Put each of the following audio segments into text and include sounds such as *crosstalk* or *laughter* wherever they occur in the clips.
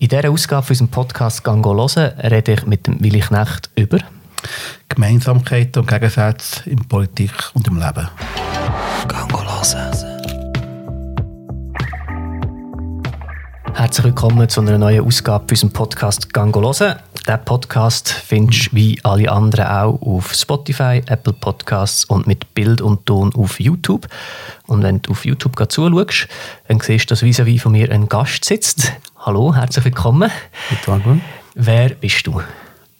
In dieser Ausgabe von unserem Podcast «Gango hören» rede ich mit dem Willi Knecht über Gemeinsamkeiten und Gegensätze in Politik und im Leben. «Gango hören». Herzlich willkommen zu einer neuen Ausgabe von unserem Podcast «Gango hören». Diesen Podcast findest du wie alle anderen auch auf Spotify, Apple Podcasts und mit Bild und Ton auf YouTube. Und wenn du auf YouTube zuschaust, dann siehst du, dass vis-à-vis von mir ein Gast sitzt. Hallo, herzlich willkommen. Guten Wer bist du?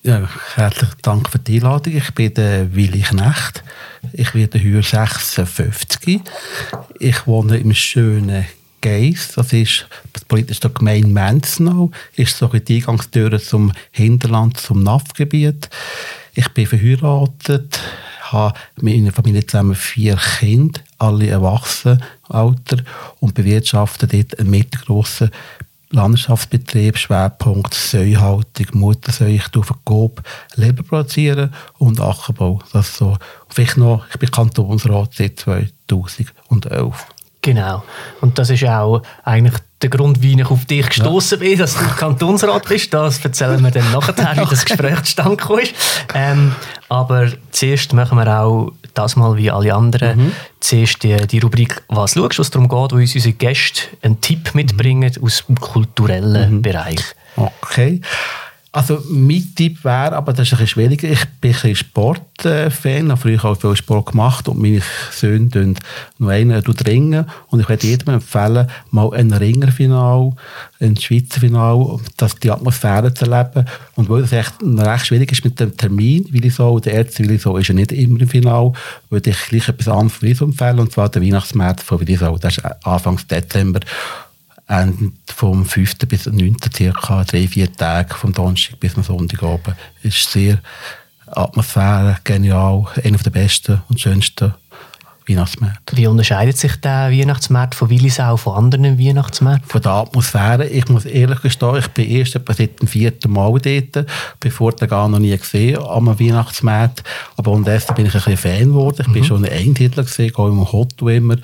Ja, herzlichen Dank für die Einladung. Ich bin der Willi Knecht. Ich werde heute 56. Ich wohne im schönen Geis, das ist das politische Gemeinde Menzenau, ist so die Eingangstür zum Hinterland, zum NAF-Gebiet. Ich bin verheiratet, habe mit meiner Familie zusammen vier Kinder, alle erwachsen, Alter, und bewirtschafte dort einen mittelgroßen Landschaftsbetrieb, Schwerpunkt Säuhaltung, Muttersäu. Ich tue Verkoop, Leber produzieren und Ackerbau. Das so. Vielleicht noch, ich bin Kantonsrat seit 2011. Genau. Und das ist auch eigentlich der Grund, wie ich auf dich gestoßen bin, dass du Kantonsrat bist. Das erzählen wir dann nachher, wie das *laughs* Gespräch zustande ist. Ähm, aber zuerst machen wir auch das mal wie alle anderen. Mhm. Zuerst die, die Rubrik «Was schaust?», was darum geht, wo uns unsere Gäste einen Tipp mitbringen aus dem kulturellen mhm. Bereich. Okay. Also mein Tipp wäre, aber das ist ein bisschen schwieriger, ich bin ein Sportfan, habe früher auch viel Sport gemacht und meine Söhne tun noch einen ringen und ich würde jedem empfehlen, mal ein Ringerfinal, ein Schweizer Final, das die Atmosphäre zu erleben. Und weil es echt recht schwierig ist mit dem Termin, weil ich so, der Ärzte will ich so, ist ja nicht immer im Final, würde ich gleich etwas anderes empfehlen und zwar der Weihnachtsmärz von Willisau, das ist Anfang Dezember und vom 5. bis 9. circa drei, vier Tage, vom Donnerstag bis zum Sonntag oben. Ist sehr Atmosphäre, genial, einer der besten und schönsten Weihnachtsmärkte. Wie unterscheidet sich der Weihnachtsmarkt von Willisau von anderen Weihnachtsmärkten? Von der Atmosphäre. Ich muss ehrlich gestehen, ich bin erst etwa seit dem vierten Mal dort, bevor ich gar noch nie gesehen am Weihnachtsmarkt. Aber unterdessen bin ich ein bisschen Fan geworden. Ich mhm. bin schon ein Eintitler gesehen, gehe im Hotto immer.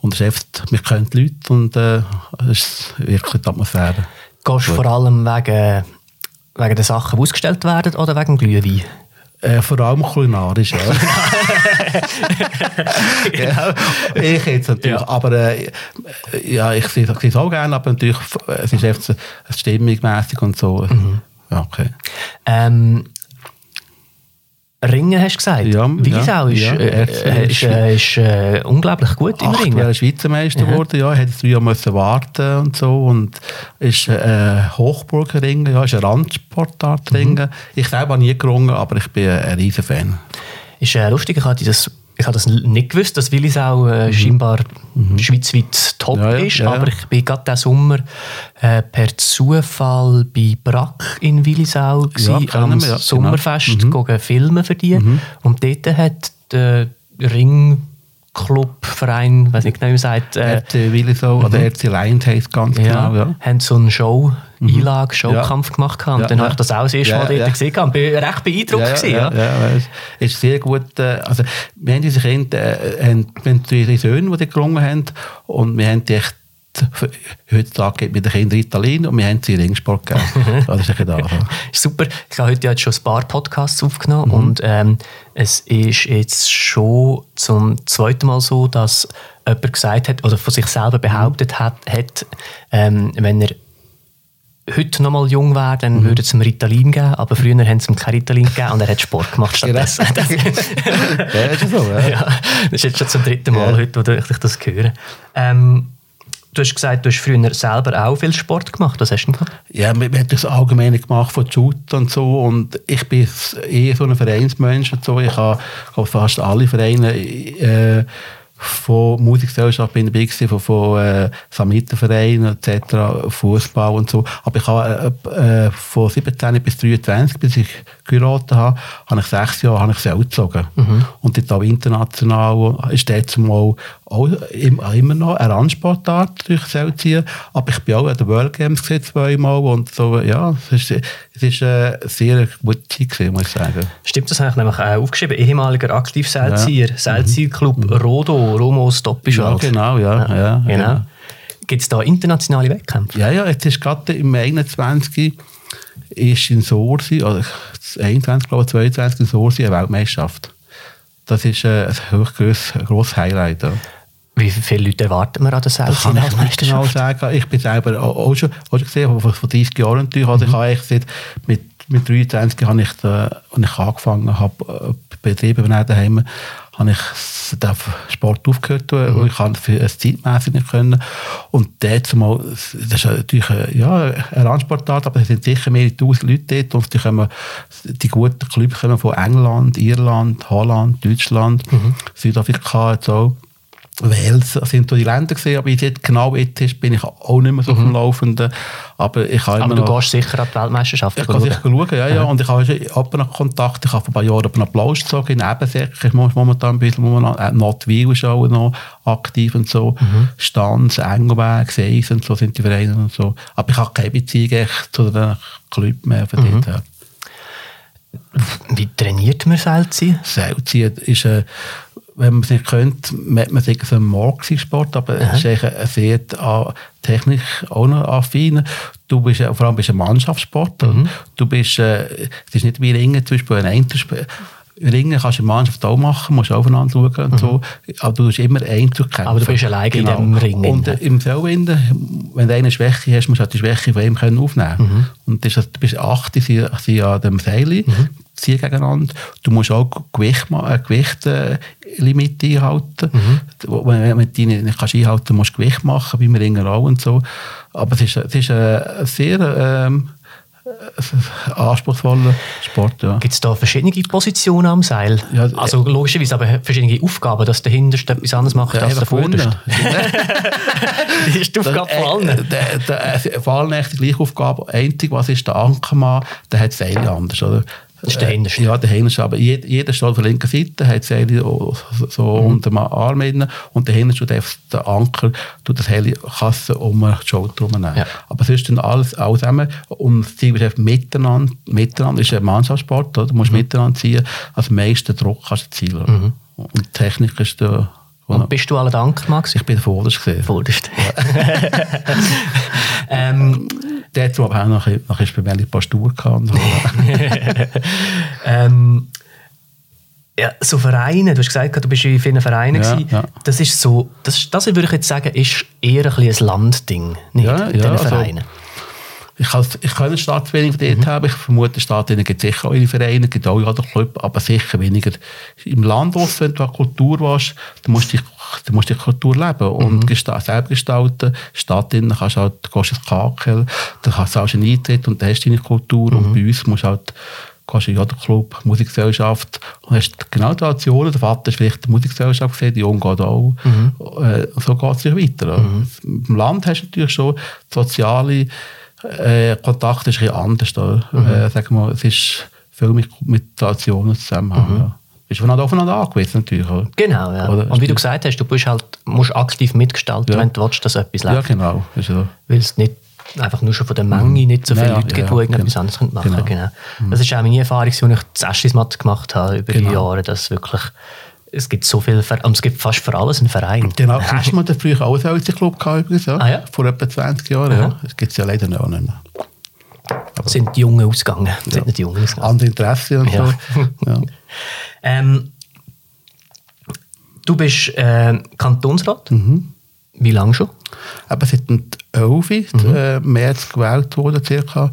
Und es mich kennen die Leute und äh, es ist wirklich die Atmosphäre. Gehst du vor allem wegen, wegen den Sachen, die ausgestellt werden oder wegen Glühwein? Äh, vor allem kulinarisch, *laughs* ja. genau. Ich jetzt natürlich, ja. aber äh, ja, ich sehe es auch gerne, aber natürlich, es ist einfach stimmungsmässig und so. Mhm. Ja, okay. Ähm, Ringen hast du gesagt? Ja, Wiesau ist, ja, äh, äh, ist, äh, ist äh, unglaublich gut im Ringen. Er ist Schweizer Meister geworden, ja. Er musste müssen warten und so. Und ist äh, Hochburgenringen, ja, ist ein Randsportart Ringen. Mhm. Ich selber nie gerungen, aber ich bin ein riesen Fan. Ist äh, lustig, ich hatte das ich habe das nicht gewusst, dass Willisau äh, mhm. scheinbar mhm. schweizweit top ja, ja, ist, ja, aber ich bin gerade diesen Sommer äh, per Zufall bei Brack in Willisau gewesen, am wir, genau. Sommerfest genau. mhm. filmen für die mhm. und dort hat der Ring Clubverein, weiß nicht genau, wie man sagt. Äh, RC Willisau mhm. oder RC Lions heisst ganz ja, genau. Ja. Haben so einen Show, mhm. Einlage, Showkampf ja. gemacht. Und ja, dann ja. habe ich das auch das erste Mal ja, dort gesehen und bin recht beeindruckt. Ja, gewesen, ja, ja. es ist sehr gut. Äh, also, wir haben unsere Kinder, äh, haben, wir haben drei Söhne, die dort gerungen haben und wir haben die echt heutzutage geht mit den Kindern Italien und wir haben sie Ringsport gegeben. *laughs* das ist da. Super. Ich habe heute schon ein paar Podcasts aufgenommen mhm. und ähm, es ist jetzt schon zum zweiten Mal so, dass jemand gesagt hat oder von sich selber behauptet hat, hat ähm, wenn er heute noch mal jung wäre, dann mhm. würde es ihm Ritalin geben, aber früher haben sie ihm kein Ritalin gegeben und er hat Sport gemacht stattdessen. ja, ist so, ja. *laughs* ja. Das ist jetzt schon zum dritten Mal ja. heute, wo ich das höre. Ähm, Du hast gesagt, du hast früher selber auch viel Sport gemacht. Was hast du gemacht? Ja, wir, wir haben das allgemein gemacht von Shoot und so. Und ich bin eher so ein Vereinsmensch und so. Ich habe, fast alle Vereine äh, von Musikgesellschaft bin ich von, von äh, Samaritervereinen etc., Fußball und so. Aber ich habe äh, äh, von 17 bis 23, bis ich geheiratet habe, habe ich sechs Jahre habe ich Seil gezogen. Mhm. Und dort auch international ist dort mal auch immer noch eine Randsportart durch Seilziehen. Aber ich bin auch an den World Games gesehen, zweimal und so, ja, es ist, es ist eine sehr gute Zeit gewesen, muss ich sagen. Stimmt, das habe ich nämlich auch aufgeschrieben. Ehemaliger Aktivseilzieher, ja. Seilziehclub mhm. Rodo, Romo Stoppischwald. Ja, genau, ja. ja, ja genau. Ja. Gibt es da internationale Wettkämpfe? Ja, ja, jetzt ist gerade im 21 ist in Sorsi, also 21, glaube ich, 22 in Sorsi eine Weltmeisterschaft. Das ist äh, ein hochgrosses grosses Highlight. Ja. Wie viele Leute erwarten wir an der Selbst? kann ich nicht genau sagen. Ich bin selber auch schon, auch schon gesehen, vor, vor 30 Jahren natürlich. Also mhm. ich habe eigentlich mit, mit 23 habe ich, da, als ich angefangen habe, äh, Betriebe daheim, habe ich den Sport aufgehört mhm. und ich kann für ein zeitmäßig nicht können. Und dort mal, das ist natürlich eine, ja, eine Randsportart, aber es sind sicher mehrere tausend Leute dort und die, kommen, die guten Clubs kommen von England, Irland, Holland, Deutschland, mhm. Südafrika und so. Wales sind da die Länder gesehen, aber jetzt genau jetzt bin ich auch nicht mehr so mhm. Laufenden. Aber, ich aber du noch, gehst sicher an die Weltmeisterschaft Ich kann sicher schauen, ja, ja. Und ich habe schon noch Kontakt. Ich habe vor ein paar Jahren einen Applaus gezogen in Ebensäck. Ich muss momentan ein bisschen, momentan, äh, Notwil ist auch noch aktiv und so. Mhm. Stanz, Engelberg, Seis und so sind die Vereine und so. Aber ich habe keine Beziehung zu den Club mehr von mhm. dort. Wie trainiert man Seilziehen? Seilziehen ist ein äh, wenn man es nicht könnte, merkt man sich so ein Morgensport, aber es ist ein sehr äh, technisch auch noch affin. Du bist vor allem bist ein Mannschaftssport. Mhm. Du bist, äh, es ist nicht wie Ringen, zum Beispiel ein Einzelsport. Ringen kannst du Mannschaft auch machen, musst aufeinander schauen und mhm. so. Aber du bist immer Einzel kämpfen. Aber du bist alleine genau. in dem Ring. Und äh, im Seilwinden, wenn du eine Schwäche hast, musst du halt die Schwäche von ihm können aufnehmen mhm. Und das, du bist acht, sie, sie an dem Seil. Mhm ziehen gegeneinander. Du musst auch Gewicht, äh, Gewichtlimit einhalten. Mhm. Wenn du die nicht kannst einhalten musst du Gewicht machen, wie wir Ringer auch und so. Aber es ist, es ist ein sehr ähm, anspruchsvoller Sport. Ja. Gibt es da verschiedene Positionen am Seil? Ja, also logischerweise aber verschiedene Aufgaben, dass der Hinterste etwas anderes macht ja, als der Vorderste. *laughs* das *laughs* ist die Aufgabe von allen. Der, der, der, vor allem die gleiche Aufgabe. Einzig, was ist der Ankermann, der hat Seil anders. Oder? Das ist der Hinterste. Ja, der Hinterste. Aber jeder, jeder steht auf der linken Seite, hat Seile so mhm. unter dem Arm innen, und der Hinterste darf der Anker, tut das Heli Kasse um die Schulter herumnehmen. Ja. Aber sonst dann alles, alles zusammen. Und das Ziel ist miteinander, miteinander ist ein Mannschaftssport, oder? du musst mhm. miteinander ziehen, als meisten Druck kannst du zielen. Mhm. Und die Technik ist da und bist du alle Dank, Max? Ich bin *laughs* der Vorderste. Vorderste. Ja. ähm, Dort, wo aber auch noch, noch ein paar Stur *laughs* ähm, ja, so Vereine, du hast gesagt, du bist in vielen Vereinen ja, ja. Das ist so, das, das würde ich jetzt sagen, ist eher ein, ein Landding, nicht ja, in diesen Vereinen. Also, ich kann, ich kann Staatsvereinigung dort mhm. haben. Ich vermute, Staatsvereinigung gibt sicher auch ihre Vereine, gibt auch ja Club, aber sicher weniger. Im Land, wenn du eine Kultur warst, du musst du musst die Kultur leben und mhm. selber gestalten. Stadt kannst du halt, du gehst ins Kakel, dann hast du auch einen Eintritt und dann hast du deine Kultur. Mhm. Und bei uns musst du halt gehst in jeden Club, Musikgesellschaft und hast genau die Aktionen. Der Vater ist vielleicht die Musikgesellschaft gesehen, die Junge geht auch. Mhm. Äh, so geht es weiter. Mhm. Im Land hast du natürlich schon soziale äh, Kontakt ist ein bisschen anders. Da. Mhm. Äh, sagen wir, es ist viel mit, mit Situationen zusammenhängen. Mhm. Ja. Ist voneinander aufeinander angewiesen natürlich. Oder? Genau, ja. Oder? Und wie du gesagt hast, du musst halt, musst aktiv mitgestalten, ja. wenn du willst, dass etwas läuft. Ja, genau. so. Weil es nicht einfach nur schon von der Menge mhm. nicht so viele ja, Leute gibt, die irgendetwas genau. anderes machen können. Genau. genau. Das ist auch meine Erfahrung, die ich das Eschismat gemacht habe über genau. die Jahre, dass wirklich es gibt so Vereine, es gibt fast für alles einen Verein. Genau, hast du mal früher auch einen Club gehabt übrigens, ja? Ah, ja? Vor etwa 20 Jahren, ja. Das gibt es ja leider noch nicht mehr. Aber sind die Jungen ausgegangen? Ja. Sind nicht die Jungen ausgegangen. Andere Interesse und ja. so. *laughs* ja. ähm, du bist äh, Kantonsrat. Mhm. Wie lange schon? Aber seit dem 11. Mhm. Äh, März gewählt worden, circa.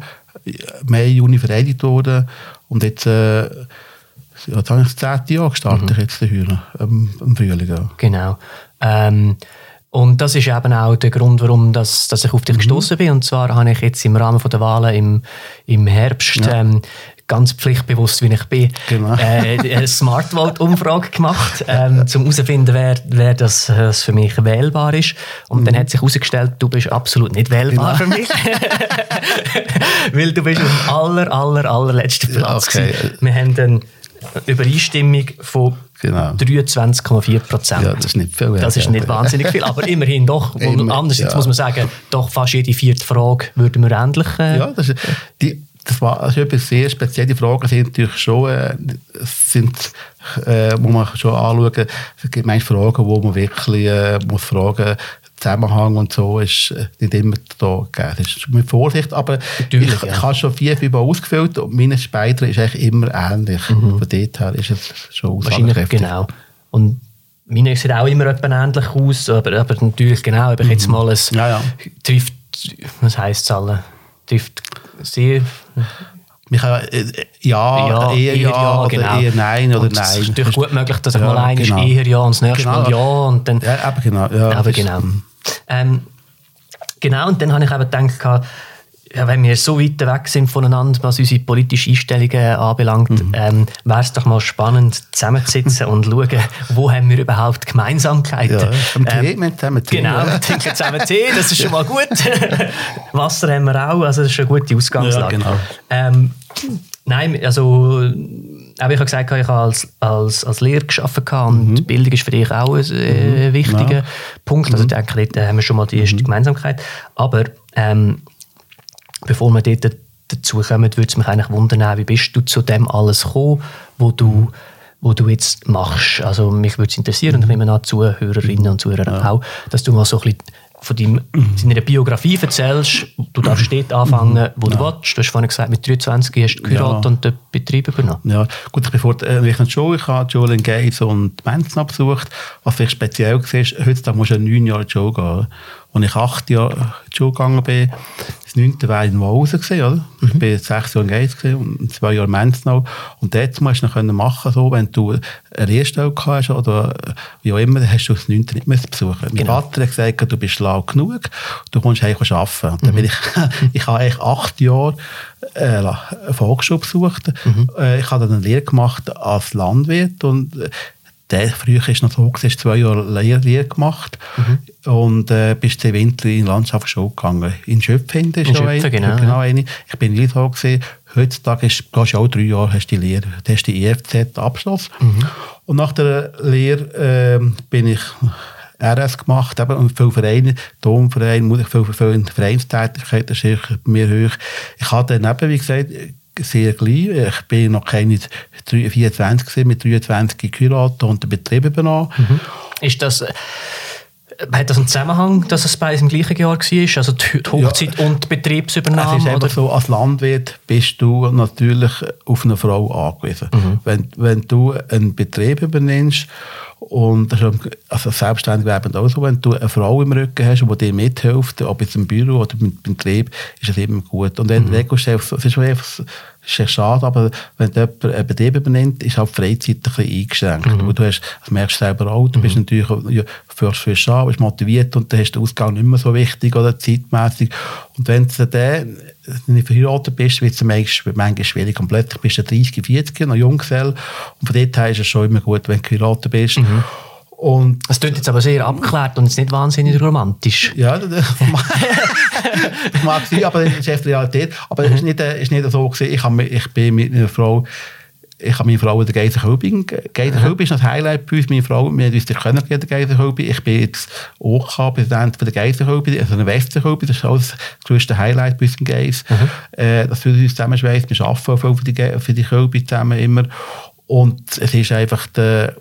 Mai, Juni vereidigt worden. Und jetzt... Äh, jetzt habe ich das zehnte Jahr gestartet, mhm. jetzt hier, ähm, im Frühling. Ja. Genau. Ähm, und das ist eben auch der Grund, warum das, dass ich auf dich mhm. gestoßen bin. Und zwar habe ich jetzt im Rahmen der Wahlen im, im Herbst ja. ähm, ganz pflichtbewusst, wie ich bin, genau. äh, eine Smart Vote-Umfrage gemacht, *laughs* ähm, um herauszufinden, wer, wer das, das für mich wählbar ist. Und mhm. dann hat sich herausgestellt, du bist absolut nicht wählbar genau. für mich. *laughs* Weil du bist auf dem aller, aller, allerletzten Platz. Ja, okay. Wir haben dann Übereinstimmung von genau. 23,4 Prozent. Ja, das ist nicht viel. Das ist nicht wahnsinnig viel, aber immerhin doch. Immer, Andererseits ja. muss man sagen, doch fast jede vierte Frage würden wir ähnlich... Äh, ja, das ist, die, das war das ist etwas sehr spezielle Fragen sind natürlich schon äh, sind äh, muss man schon anschauen es gibt manche Fragen wo man wirklich äh, muss fragen Zusammenhang und so ist äh, nicht immer da gegeben. Das ist mit Vorsicht, aber Natürlich, ich, ja. ich habe schon vier, fünf Mal ausgefüllt und meine Speider ist eigentlich immer ähnlich. Von dort her ist es schon Wahrscheinlich, genau. Und meine sieht auch immer etwa ähnlich aus, aber, aber natürlich, genau, ob ich jetzt mal ein Ja, ja. trifft, was heisst es alle? Trifft sehr, kann, äh, ja, Ja, eher, eher ja, ja, oder genau. eher nein oder und nein. Es ist natürlich gut möglich, dass ich Ja, mal einmal genau. eher ja und das nächste Genau. Mal ja und dann... Ja, aber genau. Ja, aber genau. Ähm, genau, und dann habe ich eben gedacht, ja, wenn wir so weit weg sind voneinander, was unsere politischen Einstellungen anbelangt, Mhm. ähm, wäre es doch mal spannend, zusammenzusitzen *laughs* und schauen, wo haben wir überhaupt Gemeinsamkeiten. Ja, am Tee, Ähm, zusammen Tee. Genau, wir *laughs* trinken zusammen Tee, das ist schon mal gut. *laughs* Wasser haben wir auch, also das ist eine gute Ausgangslage. Ja, genau. ähm, nein, also aber ich habe gesagt, ich habe als, als, als Lehrer gearbeitet und Bildung ist für dich auch ein äh, wichtiger Ja. Punkt. Also ich denke, dort haben wir schon mal die erste Gemeinsamkeit. Aber ähm, bevor wir dort dazu kommen, würde es mich eigentlich wundern, wie bist du zu dem alles gekommen, wo du, wo du jetzt machst? Also mich würde es interessieren, und ich nehme an, Zuhörerinnen und Zuhörer auch, dass du mal so ein bisschen von deinem, deiner Biografie erzählst. Du darfst dort anfangen, wo du willst. Du hast vorhin gesagt, mit 23 hast du geheiratet Ja. und den Betrieb übernommen. Ja, gut, ich bin vor äh, ich in die Schule, ich habe Schule in Geis und Menzen besucht. Was vielleicht speziell war, ist, heutzutage musst du ja neun Jahre in die Schule gehen. Als ich acht Jahre in die Schule gegangen bin, das neunte war in Wausen, gewesen, oder? Ich bin sechs Jahre in gewesen und zwei Jahre in Menzen. Und dort musst du noch können machen, so, wenn du eine Lehrstelle hast oder wie auch immer, hast du das neunte nicht mehr besuchen. Mein Genau. Vater hat gesagt, du bist schlau genug, du kommst eigentlich arbeiten. Und dann bin ich, *laughs* ich habe eigentlich acht Jahre äh, eine Volksschule besucht. Äh, ich habe dann eine Lehre gemacht als Landwirt und äh, der, früher es noch so, hast zwei Jahre Lehre, Lehre gemacht und äh, bist den Winter in die Landschaftsschule gegangen. In Schöpfhinde ist In Schöpfen, eine. genau, genau eine. Ich bin in Lithau gewesen. Heutzutage ist, gehst du auch drei Jahre, hast die Lehre, du hast die EFZ-Abschluss. Und nach der Lehre ähm, bin ich RS gemacht, eben, und viele Vereine, Domverein, muss ich viel, viel Vereinstätigkeit, das ist bei mir hoch. Ich hatte dann eben, wie gesagt, sehr gleich, ich bin noch keine 24 gewesen, mit 23 geheiratet und den Betrieb übernommen. Ist das, äh, hat das einen Zusammenhang, dass es beides im gleichen Jahr war? Also die Hochzeit und die Es Betriebsübernahme? ist einfach oder? so, als Landwirt bist du natürlich auf eine Frau angewiesen. Wenn, wenn du einen Betrieb übernimmst, und ist also selbstständig werden auch so, wenn du eine Frau im Rücken hast, die dir mithilft, ob jetzt im Büro oder im Betrieb, ist es immer gut. Und wenn du Regelchef, es ist einfach, es ist echt schade, aber wenn jemand einen Betrieb übernimmt, ist halt die Freizeit ein bisschen eingeschränkt. Und Du hast, das merkst du selber auch, du bist natürlich ja, frisch an, bist motiviert und dann hast den Ausgang nicht mehr so wichtig oder zeitmäßig. Und wenn du dann nicht verheiratet bist, wird es manchmal, manchmal schwierig. Und plötzlich bist du 30, 40, noch Junggesell. Und von dort her ist es schon immer gut, wenn du geheiratet bist. Und Das klingt jetzt aber sehr abgeklärt und jetzt nicht wahnsinnig romantisch. ja, *laughs* das mag, sein, aber das ist echt die Realität. Aber es ist nicht, äh, ist nicht so gewesen. Ich, habe, ich bin mit einer Frau, ich habe meine Frau in der Geiser Hölbing. Geiser Hölbing ist das Highlight bei uns. Meine Frau, wir haben uns können der Geiser Hölbing. Ich bin jetzt OK-Präsident von der Geiser Hölbing, also der Wester Hölbing. Das ist auch das größte Highlight bei uns in Geis. Äh, dass wir uns zusammenschweißen. Wir arbeiten auch viel für die, für die zusammen immer. Und es ist einfach der,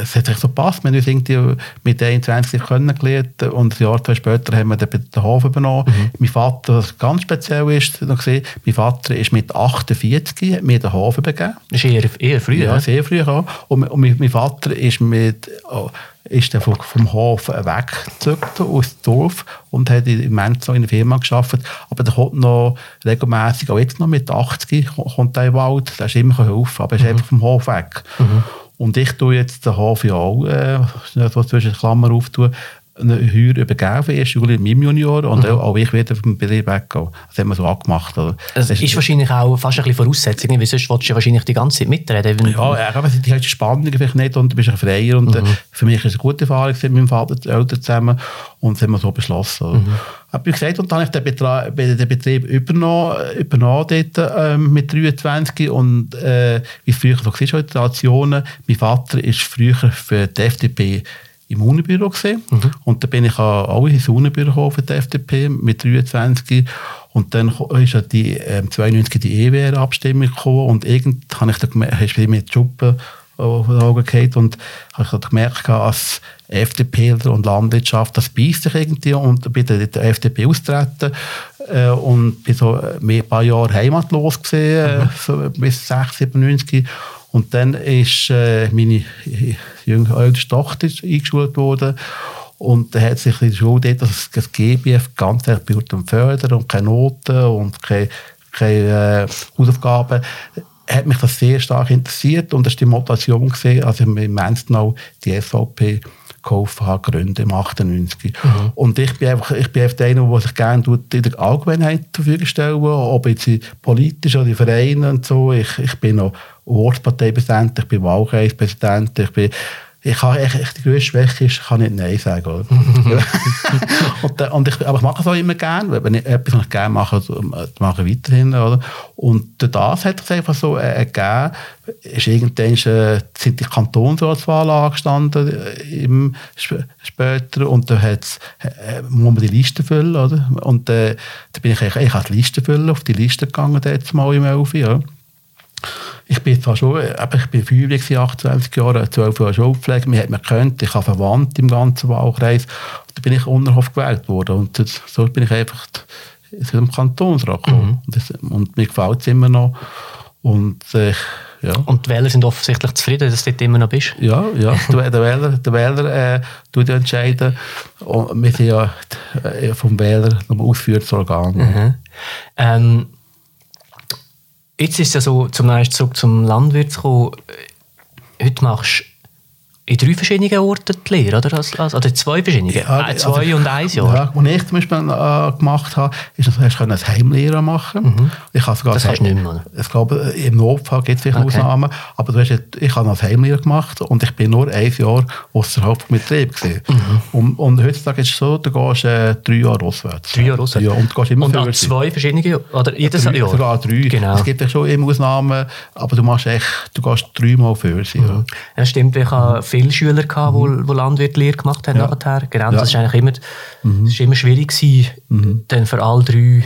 es hat sich so gepasst. Wir haben uns irgendwie mit 21 kennengelernt und ein Jahr zwei später haben wir den, Hof übernommen. Mein Vater, was ganz speziell ist, noch gesehen, mein Vater ist mit 48 hat mir den Hof übergeben. Das ist eher, eher früh, Ja, sehr früh. Und, und mein, mein Vater ist, mit, oh, ist dann vom, Hof weggezückt aus dem Dorf und hat in Menzo in der Firma gearbeitet. Aber der kommt noch regelmäßig, auch jetzt noch mit 80, ko- kommt er in den Wald. Der ist immer helfen, aber er ist einfach vom Hof weg. Und ich tue jetzt den Hof ja auch, äh, zwischen den Klammern auftun, Heuer übergeben, erst Juli in meinem Junior, und auch, auch ich werde vom Betrieb weggehen. Das haben wir so angemacht. Oder? Das ist wahrscheinlich auch fast ein bisschen Voraussetzung, weil sonst willst du wahrscheinlich die ganze Zeit mitreden. Ja, ja, aber die hast Spannung vielleicht nicht und du bist ein Freier. Und äh, für mich ist es eine gute Erfahrung mit meinem Vater und Eltern zusammen. Und das haben wir so beschlossen. Hab ich gesagt, und dann habe ich den, Betra den Betrieb übernommen, übernommen dort, ähm, mit 23. Und äh, wie es früher so war, Traditionen, mein Vater ist früher für die FDP im Unibüro gesehen und da bin ich auch ins Unibüro gekommen für die FDP mit 23 und dann ist ja die ähm, 92 die EWR-Abstimmung gekommen und irgend habe ich dann gemerkt, hast du mit Schuppen Augen gefallen. Und ich habe gemerkt, als FDP und Landwirtschaft, das beißt sich irgendwie und bin dann der FDP austreten äh, und bin so ein paar Jahre heimatlos gesehen, mhm. so bis 6, 97. Und dann ist äh, meine jüngere Tochter eingeschult worden und dann hat sich in der Schule dort das, das GBF ganz und fördern und keine Noten und keine, keine äh, Hausaufgaben hat mich das sehr stark interessiert und das war die Motivation, gewesen, als ich im Menstenau die SVP gekauft habe, Gründe im 98. Mhm. Und ich bin einfach, ich bin einfach einer, der sich gerne in der Allgemeinheit zur Verfügung stellen, ob jetzt politisch oder in Vereinen und so. Ich, ich bin noch Ortsparteipräsident, ich bin Wahlkreispräsident, ich bin ich habe echt, die größte Schwäche ist, ich kann nicht Nein sagen. *laughs* und, äh, und ich, aber ich mache es auch immer gerne. Wenn ich etwas was ich gerne mache, mache ich weiterhin. Oder? Und das hat es einfach so äh, gegeben. Ist irgendwann äh, sind die Kantonsratswahlen angestanden äh, im, später und da hat's, äh, muss man die Liste füllen. Oder? Und äh, da bin ich, ich, ich die Liste füllen, auf die Liste gegangen, jetzt mal im 11. Ja ich bin zwar schon, ich bin Feuerwehr 28 Jahre, 12 Jahre Schulpflege, man hat mir gekannt, ich habe Verwandte im ganzen Wahlkreis, da bin ich Unterhof gewählt worden und so bin ich einfach im Kantonsrat gekommen mhm. und, das, und mir gefällt es immer noch und äh, ja. Und die Wähler sind offensichtlich zufrieden, dass du dort immer noch bist? Ja, ja. *laughs* der, Wähler, der Wähler äh, tut entscheiden. Und wir sind ja äh, vom Wähler noch ausführendes Organ. Mhm. Ähm, Jetzt ist es ja so, zum zurück zum Landwirt zu kommen, heute machst du in drei verschiedenen Orten die Lehre, oder? Also, also zwei verschiedene? Ja, äh, zwei also, und ein Jahr? Ja, was ich zum Beispiel äh, gemacht habe, ist, dass du ein Heimlehrer machen mhm. ich habe sogar, Das hast du nicht mehr, Ich glaube, im Notfall gibt es vielleicht okay. Ausnahmen, aber du hast, ich habe als Heimlehrer gemacht und ich bin nur ein Jahr außerhalb vom Betrieb gewesen. Mhm. Und, und, heutzutage ist es so, du gehst äh, drei Jahre auswärts. Drei Jahre auswärts? Ja, und du gehst immer Und an zwei verschiedene, oder jedes drei, Jahr? Sogar drei. Genau. Es gibt ja schon immer Ausnahmen, aber du machst echt, du gehst dreimal für sie. Mhm. Ja. stimmt, ich habe viele Schüler gehabt, mhm. wo Landwirtlehre gemacht haben ja. nachher. Genau, das ja. ist eigentlich immer, mhm. ist immer schwierig gewesen, mhm. dann für alle drei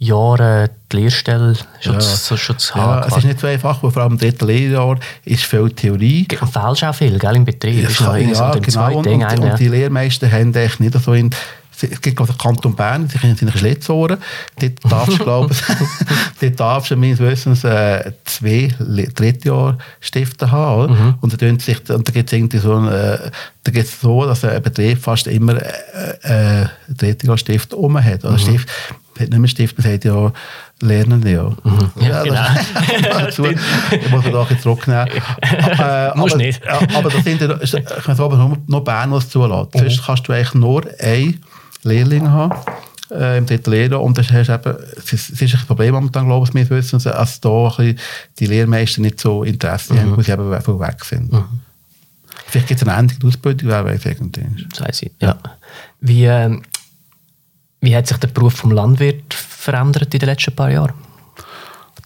Jahre die Lehrstelle schon, ja. zu, schon zu haben. Ja, es ist nicht so einfach, vor allem im dritten Lehrjahr ist viel Theorie. Und fehlst auch viel, gell, im Betrieb. Ja, ist ja, genau. Und, und, und, die Lehrmeister haben echt nicht so in es gibt den Kanton Bern, sie sind Schlitzohren. Dort darfst du, glaube *laughs* *laughs* dort darfst du meines Wissens äh, zwei Drittjahrstifte haben. Mhm. Und da, sich, da gibt es irgendwie so, ein, äh, da gibt's so, dass ein Betrieb fast immer äh, äh, Drittjahrstift um hat. Oder mhm. Stift, hat nicht mehr Stift, man sagt ja Lernende, ja. Mhm. *laughs* Ja, genau. dazu, ich muss da jetzt zurücknehmen. Äh, Muss nicht. aber das sind, ich kann sagen, nur, nur Bern, was zulassen. Mhm. Sonst kannst du eigentlich nur ein Lehrlinge haben äh, im dritten Lehrjahr. Und das hast eben, es ist, ein Problem momentan, glaube ich, wir wissen, dass da die Lehrmeister nicht so Interesse mhm. haben, weil sie eben weg sind. Mhm. Vielleicht gibt es eine Änderung der Ausbildung, wer weiß irgendwie. Das weiß ich, ja. Wie, äh, wie hat sich der Beruf vom Landwirt verändert in den letzten paar Jahren?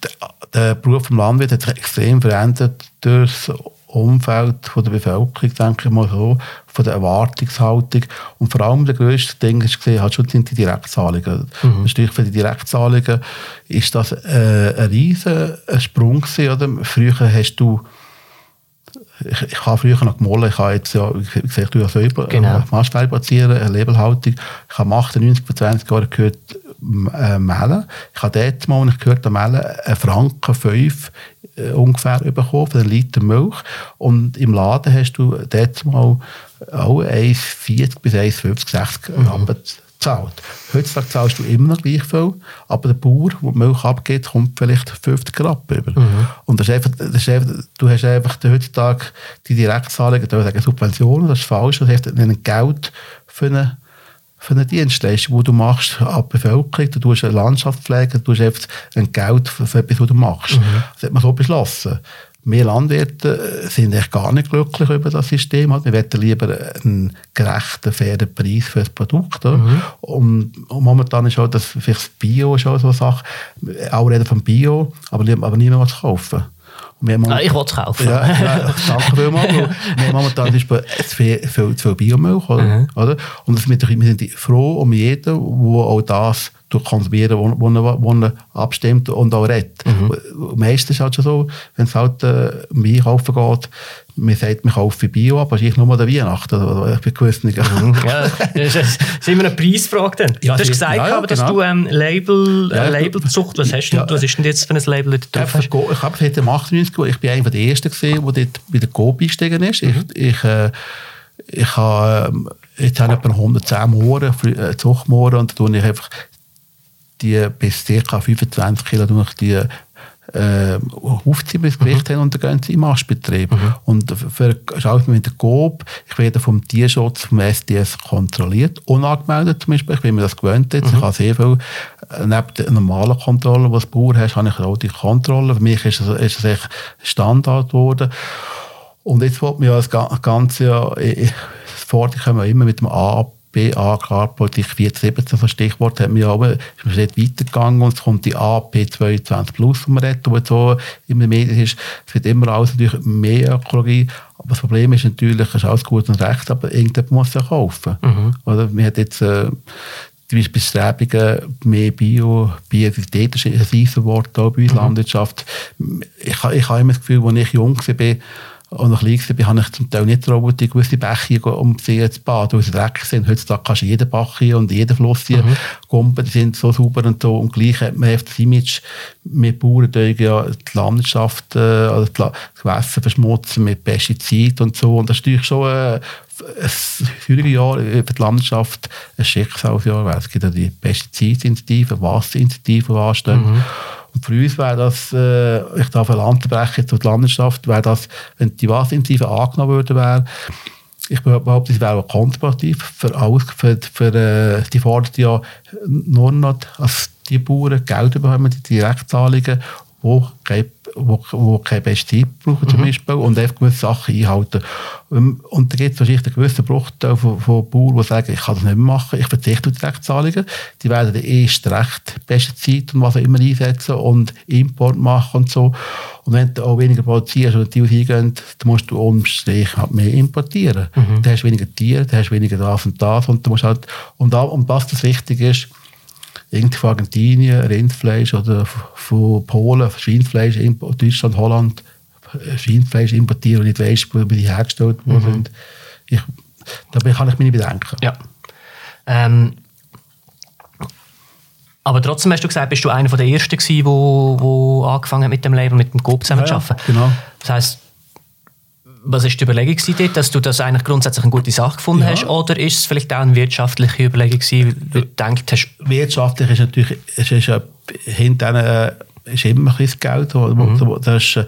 Der, der Beruf vom Landwirt hat sich extrem verändert durch Umfeld von der Bevölkerung, denke ich mal so, von der Erwartungshaltung. Und vor allem der grösste Ding ist gesehen, hat schon sind die Direktzahlungen. Mhm. Für die Direktzahlungen ist das äh, ein riesen Sprung gewesen, oder? Früher hast du ich, ich habe früher noch gemollen, ich habe jetzt ja, wie gesagt, du ja selber genau. Mastfeil platzieren, eine Labelhaltung. Ich habe 98 bis 20 Jahren gehört, äh, Mellen. Ich habe dort mal, als ich gehört habe, Mellen, einen Franken 5 äh, ungefähr bekommen für einen Liter Milch. Und im Laden hast du dort mal auch 1,40 bis 1,50, 60 mhm. gezahlt. Heutzutage zahlst du immer noch gleich viel, aber der Bauer, der die Milch abgeht, kommt vielleicht 50 Rappen über. Mhm. Und das ist einfach, das ist einfach, du hast einfach heutzutage die Direktzahlungen, da sagen Subventionen, das ist falsch, das heißt ein Geld für eine für eine Dienstleistung, die du machst an die Bevölkerung. Du tust eine Landschaftspflege, du tust einfach ein Geld für, für etwas, was du machst. Mhm. Das hat man so beschlossen. Wir Landwirte sind echt gar nicht glücklich über das System. Wir wollen lieber einen gerechten, fairen Preis für das Produkt. Mhm. Und, und, momentan ist auch das, vielleicht das Bio schon so eine Sache. Auch reden von Bio, aber, aber niemand was kaufen. Ah, ich will es kaufen. Ja, ja, danke vielmals. *laughs* wir haben momentan zum Beispiel viel, viel, viel Biomilch. Oder? Mhm. oder? Und wir sind froh um jeden, der auch das Konsumieren, wo, wo, wo er abstimmt und auch redet. Mhm. Meistens ist es halt schon so, wenn es halt äh, um Einkaufen geht, man sagt, man kaufe Bio, aber es ist nur der Weihnachten. Oder? Ich bin gewiss nicht. Ja, das ist, *laughs* immer eine Preisfrage dann. Ja, du hast gesagt, ja, ja, aber, dass genau. du ähm, Label, äh, ich- Labelzucht, was hast du Ja. was ist denn jetzt für ein Label, Ja, drauf ich habe seit dem 98 Uhr, ich bin einer der Ersten gewesen, der dort bei der Coop eingestiegen ist. Ich, ich, äh, ich habe ähm, jetzt habe ich etwa 110 Mooren, Frü- äh, Zuchtmooren, und da tue ich einfach die bis ca. 25 Kilo durch die äh, aufziehen, bis das Gewicht haben und dann gehen sie im Mastbetrieb. Und für, schaut mit der Coop, ich werde vom Tierschutz, vom SDS kontrolliert, unangemeldet zum Beispiel, ich bin mir das gewöhnt jetzt, ich habe sehr viel, äh, neben der normalen Kontrolle, die du Bauer hast, habe ich auch die Kontrolle, für mich ist es, ist es echt Standard geworden. Und jetzt wollte man ja das Ga- Ganze ja, ich- ich- vorher kommen wir immer mit dem A, B, A, Agrarpolitik 417, so ein Stichwort, hat man ja aber, ist man nicht weitergegangen und es kommt die AP 22 Plus, um redet, wo jetzt so den Medien ist. Es wird immer alles natürlich mehr Ökologie, aber das Problem ist natürlich, es ist alles gut und recht, aber irgendjemand muss es ja kaufen. Oder? Man hat jetzt, äh, zum Beispiel Bestrebungen, mehr Bio, Biodiversität ist ein Riesenwort auch bei uns Landwirtschaft. Ich, ich habe immer das Gefühl, als ich jung war und noch klein war, habe ich zum Teil nicht traut, die gewisse Bäche um die See zu baden, weil sie dreckig sind. Heutzutage kannst du jeden Bach hier und jeden Fluss hier kumpen, die sind so sauber und so. Und gleich hat man einfach das Image, wir Bauern tun ja die Landwirtschaft, äh, also das Gewässer verschmutzen mit Pestiziden und so. Und das ist natürlich schon äh, ein frühere Jahr für die Landwirtschaft ein Schicksalsjahr, weil es gibt ja die Pestizidinitiative, Wasserinitiative, die anstehen. Und für uns wäre das, äh, ich darf ein Land brechen zu der Landwirtschaft, wäre das, wenn die Wasserinitiative angenommen würde, wäre, ich behaupte, es wäre auch konservativ. Für alles, für, für, äh, die fordert ja nur noch, dass die Bauern Geld bekommen, die Direktzahlungen, wo kein, wo, wo kein Pestizid brauchen zum Beispiel und einfach gewisse Sachen einhalten. Ähm, Und da gibt es wahrscheinlich einen gewissen Bruchteil von, von Bauern, die sagen, ich kann das nicht mehr machen, ich verzichte auf Direktzahlungen. Die werden dann erst recht Pestizid und was auch immer einsetzen und Import machen und so. Und wenn du auch weniger produzierst und die eingehen, dann musst du unterm Strich halt mehr importieren. Dann hast du weniger Tiere, dann hast du weniger das und das und du musst halt, und, auch, und was das wichtig ist, irgendwie von Argentinien, Rindfleisch oder von Polen, Schweinfleisch, Deutschland, Holland, äh, Schweinfleisch importieren und nicht weiss, wo die hergestellt wurden. Ich, dabei kann ich meine Bedenken. Ja. Ähm, aber trotzdem hast du gesagt, bist du einer der Ersten gewesen, wo, wo angefangen hat mit dem Label, mit dem Coop zusammen zu Ja, arbeiten. genau. Das heisst, was ist die Überlegung dort, dass du das eigentlich grundsätzlich eine gute Sache gefunden Ja. hast? Oder ist es vielleicht auch eine wirtschaftliche Überlegung gewesen, weil du gedacht hast, Wirtschaftlich ist natürlich, es ist, ja, hinter äh, ist immer ein Geld. Wo, das ist, äh,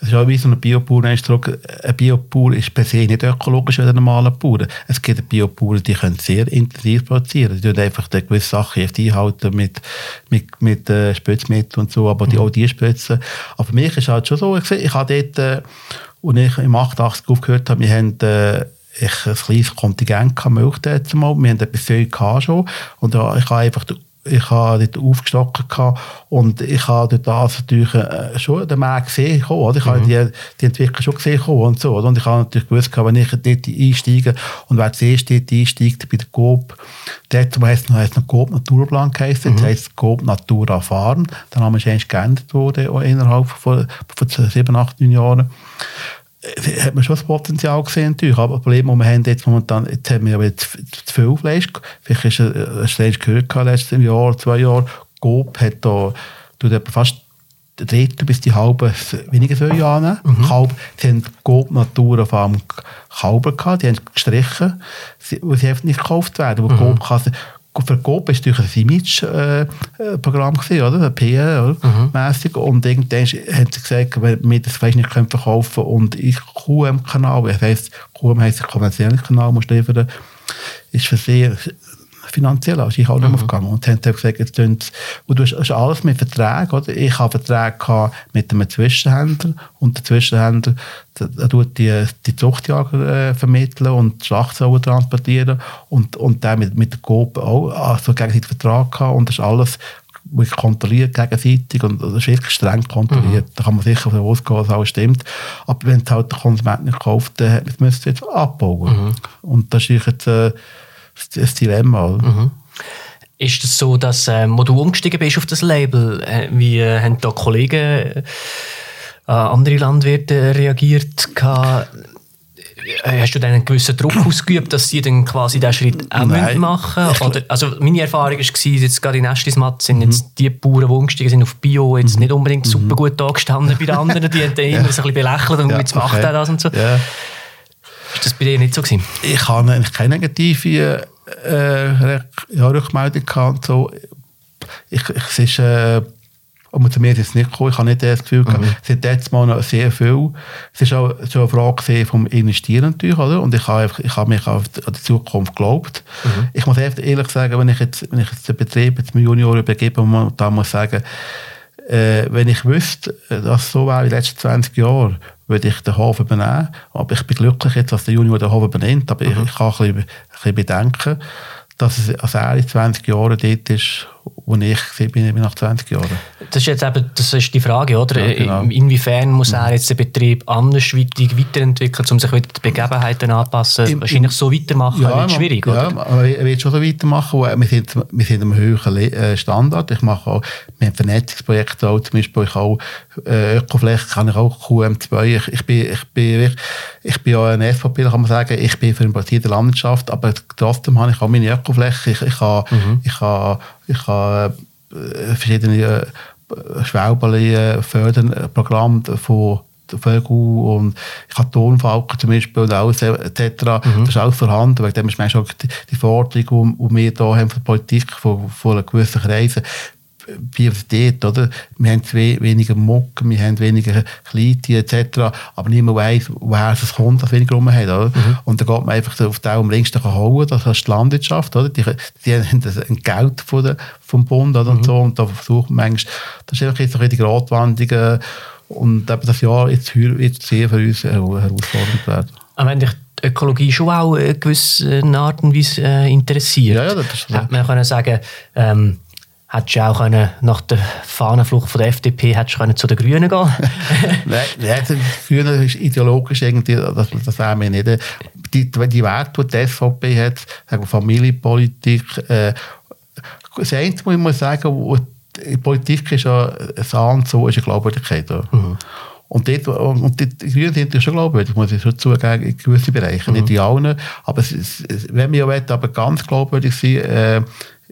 das ist auch wie so ein Biobauer. Ein Biobauer ist per se nicht ökologisch wie ein normaler Bauer. Es gibt Biobauern, die können sehr intensiv produzieren. Die tun einfach gewisse Sachen einhalten mit, mit, mit äh, Spritzmitteln und so, aber die, auch die spritzen. Aber für mich ist halt schon so, ich, ich habe dort, als ich im 88 aufgehört habe, wir haben äh, ich ein kleines Kontingent an Milch dort mal. Wir haben etwas viel gehabt schon. Und da, ich habe einfach ich habe dort aufgestockt gehabt und ich habe dort das natürlich äh, schon den Markt gesehen, oder? ich habe die, die Entwicklung schon gesehen und so, oder? und ich habe natürlich gewusst, gehabt, wenn ich dort einsteige und wer zuerst dort einsteigt bei der Coop, dort heisst noch, heisst noch Coop Naturplan geheißen, jetzt heisst Coop Natura Farm, der Name ist eigentlich geändert worden innerhalb von, von sieben, acht, neun Jahren hat man schon das Potenzial gesehen natürlich, aber das Problem, das wir haben jetzt momentan, jetzt haben wir aber zu, zu viel Fleisch, vielleicht ist ein, ein Fleisch gehört letztes Jahr, zwei Jahre, Coop hat da, tut fast ein Drittel bis die halbe weniger viel annehmen. Kalb, sie haben Coop Natur auf einem Kalber gehabt, die haben gestrichen, sie- weil sie einfach nicht gekauft werden, weil Coop kann, für Coop ist natürlich ein Image-Programm gewesen, oder? Ein PR-mäßig. Und irgendwann haben sie gesagt, wenn wir das Fleisch nicht können verkaufen und ich QM-Kanal, das heisst, QM heisst kommerziellen Kanal, muss liefern, ist für sie finanziell auch, ich auch nicht mehr aufgegangen. Und haben dann gesagt, jetzt tun sie, und du hast, alles mit Verträgen, oder? Ich habe Verträge mit einem Zwischenhändler und der Zwischenhändler, der, tut die, die Zuchtjager äh, vermitteln und die Schlachtsauer transportieren und, und der mit, mit der Coop auch, also gegenseitig Vertrag gehabt und das ist alles wirklich kontrolliert gegenseitig und das ist wirklich streng kontrolliert. Mhm. Da kann man sicher davon ausgehen, dass alles stimmt. Aber wenn es halt der Konsument nicht kauft, dann müssen sie jetzt abbauen. Mhm. Und das ist jetzt äh, das Dilemma. Mhm. Ist es das so, dass äh, wo du umgestiegen bist auf das Label, äh, wie äh, haben da Kollegen äh, andere Landwirte reagiert? Gehabt? Äh, hast du dann einen gewissen Druck ausgeübt, dass sie dann quasi diesen Schritt auch Nein. machen Oder, also meine Erfahrung war, jetzt gerade in Estismat sind jetzt mhm. die Bauern, die umgestiegen sind auf Bio, jetzt mhm. nicht unbedingt super mhm. gut angestanden bei den anderen. Die haben immer so ein bisschen belächelt und ja, jetzt macht okay. er das und so. Ja. Ist das bei dir nicht so gewesen? Ich habe eigentlich keine negative äh, ja, Rückmeldung gehabt. So. Ich, ich, es ist... Äh, aber zu mir ist es nicht gekommen. Ich habe nicht das Gefühl gehabt. Mhm. Es sind jetzt mal noch sehr viel. Es war auch so eine Frage vom Investieren natürlich, oder? Und ich habe, ich habe mich auf die, an die Zukunft geglaubt. Mhm. Ich muss ehrlich sagen, wenn ich jetzt, wenn ich jetzt den Betrieb jetzt mit Junioren übergebe, muss da muss sagen, äh, wenn ich wüsste, dass es so wäre wie in den letzten 20 Jahren, würde ich den Hof übernehmen. Aber ich bin glücklich jetzt, dass der Junior den Hof übernimmt. Aber mhm. ich, kann ein bisschen, ein bisschen bedenken, dass es als er in 20 Jahren dort ist wo ich bin, nach 20 Jahren. Das ist jetzt eben das ist die Frage, oder? Ja, genau. Inwiefern muss er jetzt den Betrieb andersweitig weiterentwickeln, um sich wieder die Begebenheiten anzupassen? Im, Wahrscheinlich so weitermachen ja, wird schwierig, oder? Ja, er wird schon so weitermachen. Wir sind, wir sind am höheren äh, Standard. Ich mache auch, wir haben Vernetzungsprojekte auch, zum Beispiel ich auch äh, Ökofläche, kann ich auch QM2. Ich, ich, bin, ich, bin, ich bin auch ein SVP, kann man sagen. Ich bin für eine basierte Landwirtschaft, aber trotzdem habe ich auch meine Ökofläche. Ich, ich habe, mhm. ich habe ich habe äh, verschiedene äh, Schwäberli Förderprogramme von Vögel und ich habe Tonfalken zum Beispiel und alles etc. Mhm. Das ist alles vorhanden. Wegen dem ist manchmal auch die, die Forderung, die wir hier haben von der Politik, von, von einer gewissen Biodiversität, oder? Wir haben weniger Mucken, wir haben weniger Kleintiere etc., aber niemand weiss, woher es kommt, dass weniger rum hat, oder? Mhm. Und dann geht man einfach auf den am längsten holen, das ist die Landwirtschaft, oder? Die, die haben ein Geld von der, vom Bund, oder? Mhm. Und so, und da versucht man manchmal, das ist einfach jetzt ein die Gratwanderung, und eben das Jahr jetzt wird sehr für uns herausfordernd werden. Aber wenn dich die Ökologie schon auch in gewisser Art und Weise äh, interessiert, ja, ja, das ist so. hätte man können sagen, ähm, Hättest du auch können, nach der Fahnenflucht von der FDP hättest du zu den Grünen gehen *laughs* Nein, die Grünen ist ideologisch irgendwie, das, das wäre mir nicht. Die, die Werte, die die SVP hat, sagen Familienpolitik, äh, das Einzige, muss ich sagen, die Politik ist ja ein so ist eine Glaubwürdigkeit. Mhm. Und, dort, und die, die Grünen sind ja schon glaubwürdig, muss ich schon zugeben, in gewissen Bereichen, mhm. nicht in allen. Aber es, es, wenn wir ja aber ganz glaubwürdig sein äh,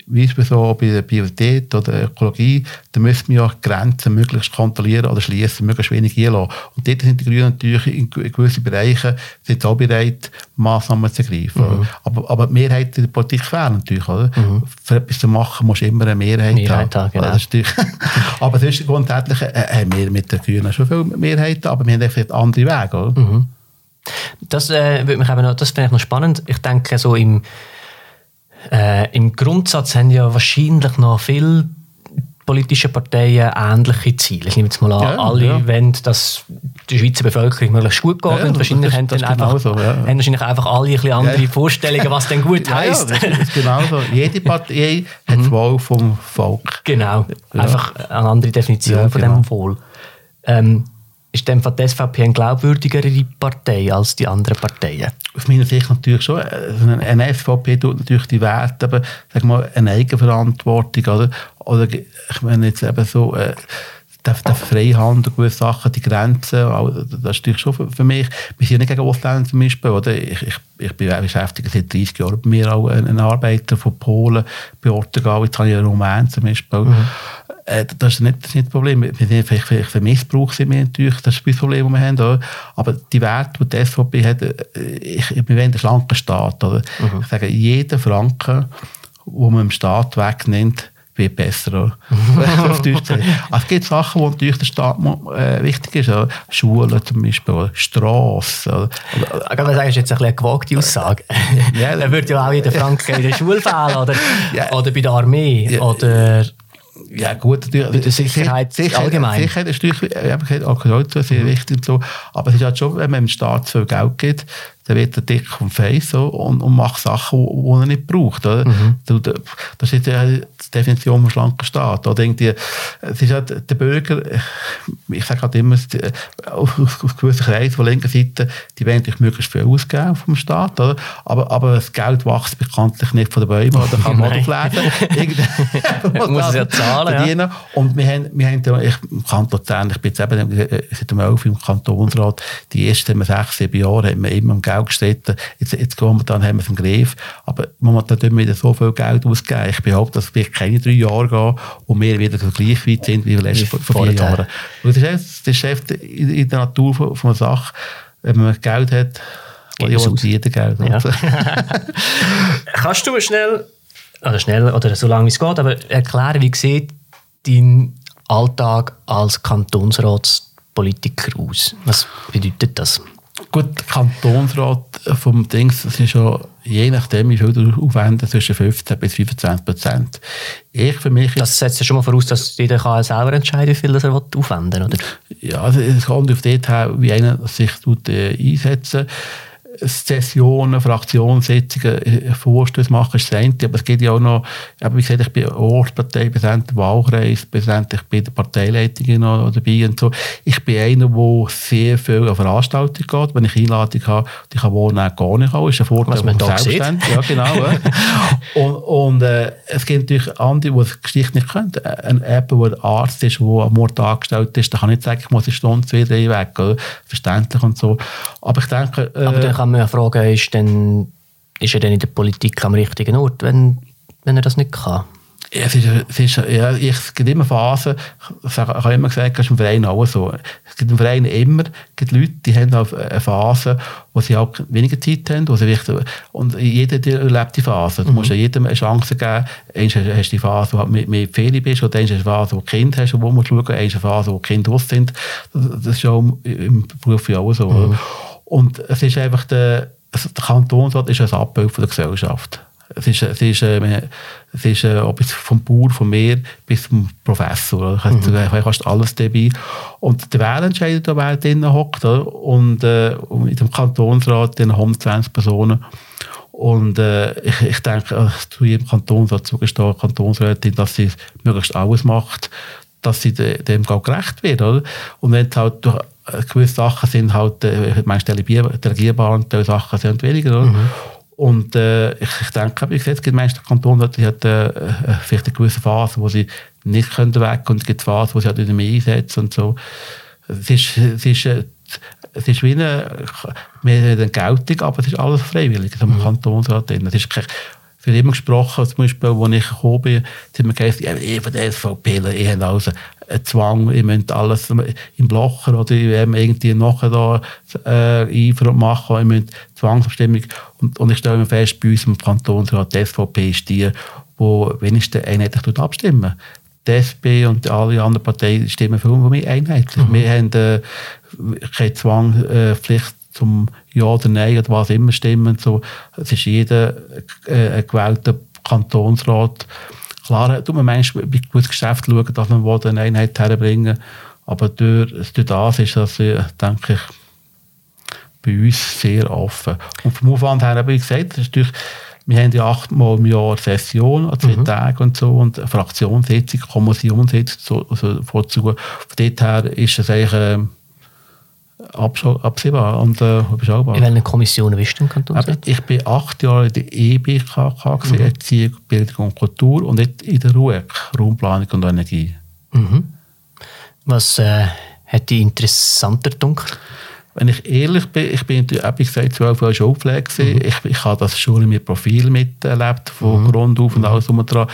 wie so bei der Biodiversität oder Ökologie, da müssen wir ja Grenzen möglichst kontrollieren oder schließen, möglichst wenig einlassen. Und dort sind die Grünen natürlich in gewissen Bereichen sind auch bereit, Massnahmen zu ergreifen. Mhm. Aber, aber die Mehrheit in der Politik fehlt natürlich. Oder? Mhm. Für etwas zu machen, musst du immer eine Mehrheit, Mehrheit haben. Genau. *laughs* aber sonst grundsätzlich äh, haben wir mit den Grünen schon viele Mehrheiten, aber wir haben einfach andere Wege. Oder? Mhm. Das, äh, mich noch, das finde ich noch spannend. Ich denke, so im äh, Im Grundsatz haben ja wahrscheinlich noch viele politische Parteien ähnliche Ziele. Ich nehme jetzt mal an, ja, alle ja. wollen, dass die Schweizer Bevölkerung möglichst gut geht ja, und wahrscheinlich, das, haben, das dann einfach, so, ja. haben wahrscheinlich einfach alle ein andere Vorstellungen, was denn gut *laughs* heisst. Ja, das ist genau so. Jede Partei *laughs* hat das mhm. Wohl vom Volk. Genau, einfach eine andere Definition von genau. dem Wohl. Ähm, ist dem die SVP eine glaubwürdigere Partei als die anderen Parteien? Aus meiner Sicht natürlich schon. Also eine SVP tut natürlich die Werte, aber sag mal, eine Eigenverantwortung, oder? Oder ich meine jetzt eben so, äh, der, der Freihandel, gewisse Sachen, die Grenzen, das ist natürlich schon für, für mich. Wir sind nicht gegen Ausländer zum Beispiel, oder? Ich, ich, ich bin beschäftigt seit 30 Jahren bei mir auch einen Arbeiter von Polen, bei Portugal, jetzt habe ich einen Rumän zum Beispiel. Mhm. Äh, das, ist nicht, das ist nicht das Problem. Vielleicht, für Missbrauch sind wir natürlich, das ist das Problem, das wir haben. Oder? Aber die Werte, die die SVP hat, äh, ich, wir wollen einen schlanken Staat. Oder? Mhm. Ich sage, jeder Franken, den man im Staat wegnimmt, wird besser. *laughs* auf Deutsch also es gibt Sachen, die natürlich der Staat äh, wichtig ist. Oder? Schulen zum Beispiel, Strassen. Ich kann man sagen, das ist jetzt ein eine gewagte Aussage. ja, *laughs* Dann würde ja auch jeder Franken in der Schule fehlen oder, ja. oder bei der Armee. Ja. Oder ja gut, natürlich. Bei der Sicherheit, Sicherheit allgemein. Sicherheit ist natürlich, äh, sehr wichtig und so. Aber es ist halt schon, wenn man dem Staat so Geld gibt, dann wird er dick und feiss so, und, und macht Sachen, die er nicht braucht. Oder? Mhm. Das ist ja die Definition von schlanken Staat. Oder irgendwie, es ist halt der Bürger, ich sage halt immer, auf, auf gewissen Kreisen von linker Seite, die wollen natürlich möglichst viel ausgeben vom Staat, oder? Aber, aber das Geld wächst bekanntlich nicht von den Bäumen, oder kann man *laughs* aufladen. *laughs* muss es ja zahlen. Ja. Und wir haben, wir haben ich, im Kanton Luzern, ich bin jetzt eben seit dem 11 im Kantonsrat, die ersten sechs, sieben Jahre haben wir immer im Geld gestritten. Jetzt, jetzt wir dann, haben wir es im Griff. Aber momentan tun wir wieder so viel Geld ausgeben. Ich behaupte, dass wir keine drei Jahre gehen und wir wieder so gleich weit sind wie letztes vor, vor vier Jahren. Und das ist, das ist in, in der Natur von, von einer Sache, wenn man Geld hat, Geht jeder Geld. Ja. *laughs* Kannst du schnell, oder schnell, oder so lange wie es geht, aber erklären, wie sieht dein Alltag als Kantonsratspolitiker aus? Was bedeutet das? Gut, Kantonsrat vom Dings, das ist ja je nachdem, wie viel du aufwendest, zwischen 15 bis 25 Prozent. Ich für mich... Das setzt ja schon mal voraus, dass jeder kann selber entscheiden, wie viel er aufwenden will, oder? Ja, also es kommt auf das her, wie einer sich tut, äh, einsetzen Sessionen, Fraktionssitzungen, äh, Vorstöße machen, ist das eine. Aber es geht ja auch noch, wie gesagt, ich bin Ortsparteipräsident, Wahlkreis, Präsident, ich bin der Parteileitung noch dabei und so. Ich bin einer, der sehr viel an Veranstaltungen geht. Wenn ich Einladung habe, die kann nicht gar nicht haben, ist ein Vorteil, was man da sieht. Ja, genau. *laughs* und und äh, es gibt natürlich andere, die es Geschichte nicht können. Ein App, wo ein Arzt ist, der am Mord angestellt ist, da kann ich nicht sagen, ich muss eine Stunde, zwei, drei weg. Verständlich und so. Aber ich denke... Äh, kann man ja fragen, ist, denn, ist er denn in der Politik am richtigen Ort, wenn, wenn er das nicht kann? Ja, es ist, es ist, ja, ich, es gibt immer Phasen, ich habe immer gesagt, das ist im Verein auch so. Es gibt im Verein immer gibt Leute, die haben eine Phase, wo sie auch weniger Zeit haben. Wo sie richtig, und jeder erlebt die Phase. Du mhm. musst ja jedem eine Chance geben. Eins hast du die Phase, wo du mit, mit Ferien bist, oder du eine Phase, wo du Kind hast, wo du schauen musst, eins eine Phase, wo die Kinder raus sind. Das ist ja im Beruf ja auch so. Mhm. Und es ist einfach der, der Kantonsrat ist ein Abbild von der Gesellschaft. Es ist, es ist, äh, es ist äh, ob vom Bauer, von mir bis zum Professor. Ich mhm. habe fast alles dabei. Und der Wähler entscheidet, wer drinnen hockt. Und, äh, und in dem Kantonsrat sind 120 Personen. Und äh, ich, ich denke, äh, zu jedem Kantonsrat zugestehen, Kantonsrätin, dass sie möglichst alles macht, dass sie de, dem gerecht wird. Oder? Und wenn halt durch gewisse Sachen sind halt äh, manchmal delegierbar und diese Sachen sind weniger. Oder? Mhm. Und äh, ich, ich denke, wie gesagt, es gibt manche Kantone, die hat äh, äh, vielleicht eine gewisse Phase, wo sie nicht können weg und es gibt Phasen, wo sie halt wieder mehr einsetzen und so. Es ist, es ist, äh, es ist wie eine, mehr eine Geltung, aber es ist alles freiwillig, so mhm. Kantonsrat drin. Es ist kein, wird immer gesprochen, zum Beispiel, als ich gekommen bin, sind wir gesagt, ja, ich von der SVP, ich habe also einen Zwang, ich müsste alles im Blocher oder irgendwie nachher da äh, Einfluss machen, ich müsste Zwangsabstimmung. Und, und ich stelle mir fest, bei uns im Kantonsrat, die SVP ist die, wo wenigstens einheitlich abstimmen. Die SP und alle anderen Parteien stimmen für mich einheitlich. Mhm. Wir haben äh, keine Zwangpflicht äh, zum Ja oder Nein oder was immer stimmen. So, es ist jeder äh, gewählter Kantonsrat. Klar, tut man manchmal bei gewissen Geschäften schauen, dass man eine Einheit herbringen aber durch, durch das ist das, äh, denke ich, bei uns sehr offen. Und vom Aufwand her, wie gesagt, ist natürlich, wir haben ja achtmal im Jahr Session, zwei mhm. Tagen und so, und Fraktionssitzung, Kommissionssitzung so, also vorzu. Von dort her ist es eigentlich, äh, absehbar und äh, überschaubar. In welchen Kommissionen bist du im Kanton? Ich bin acht Jahre in der EBKK, mhm. Erziehung, Bildung und Kultur und jetzt in der RUEG, Raumplanung und Energie. Mhm. Was äh, hat dich interessanter gedacht? Wenn ich ehrlich bin, ich bin, wie gesagt, zwölf Jahre Schulpflege. Mhm. Ich, ich habe das Schule mit Profil miterlebt, von mhm. Grund auf und alles drum dran.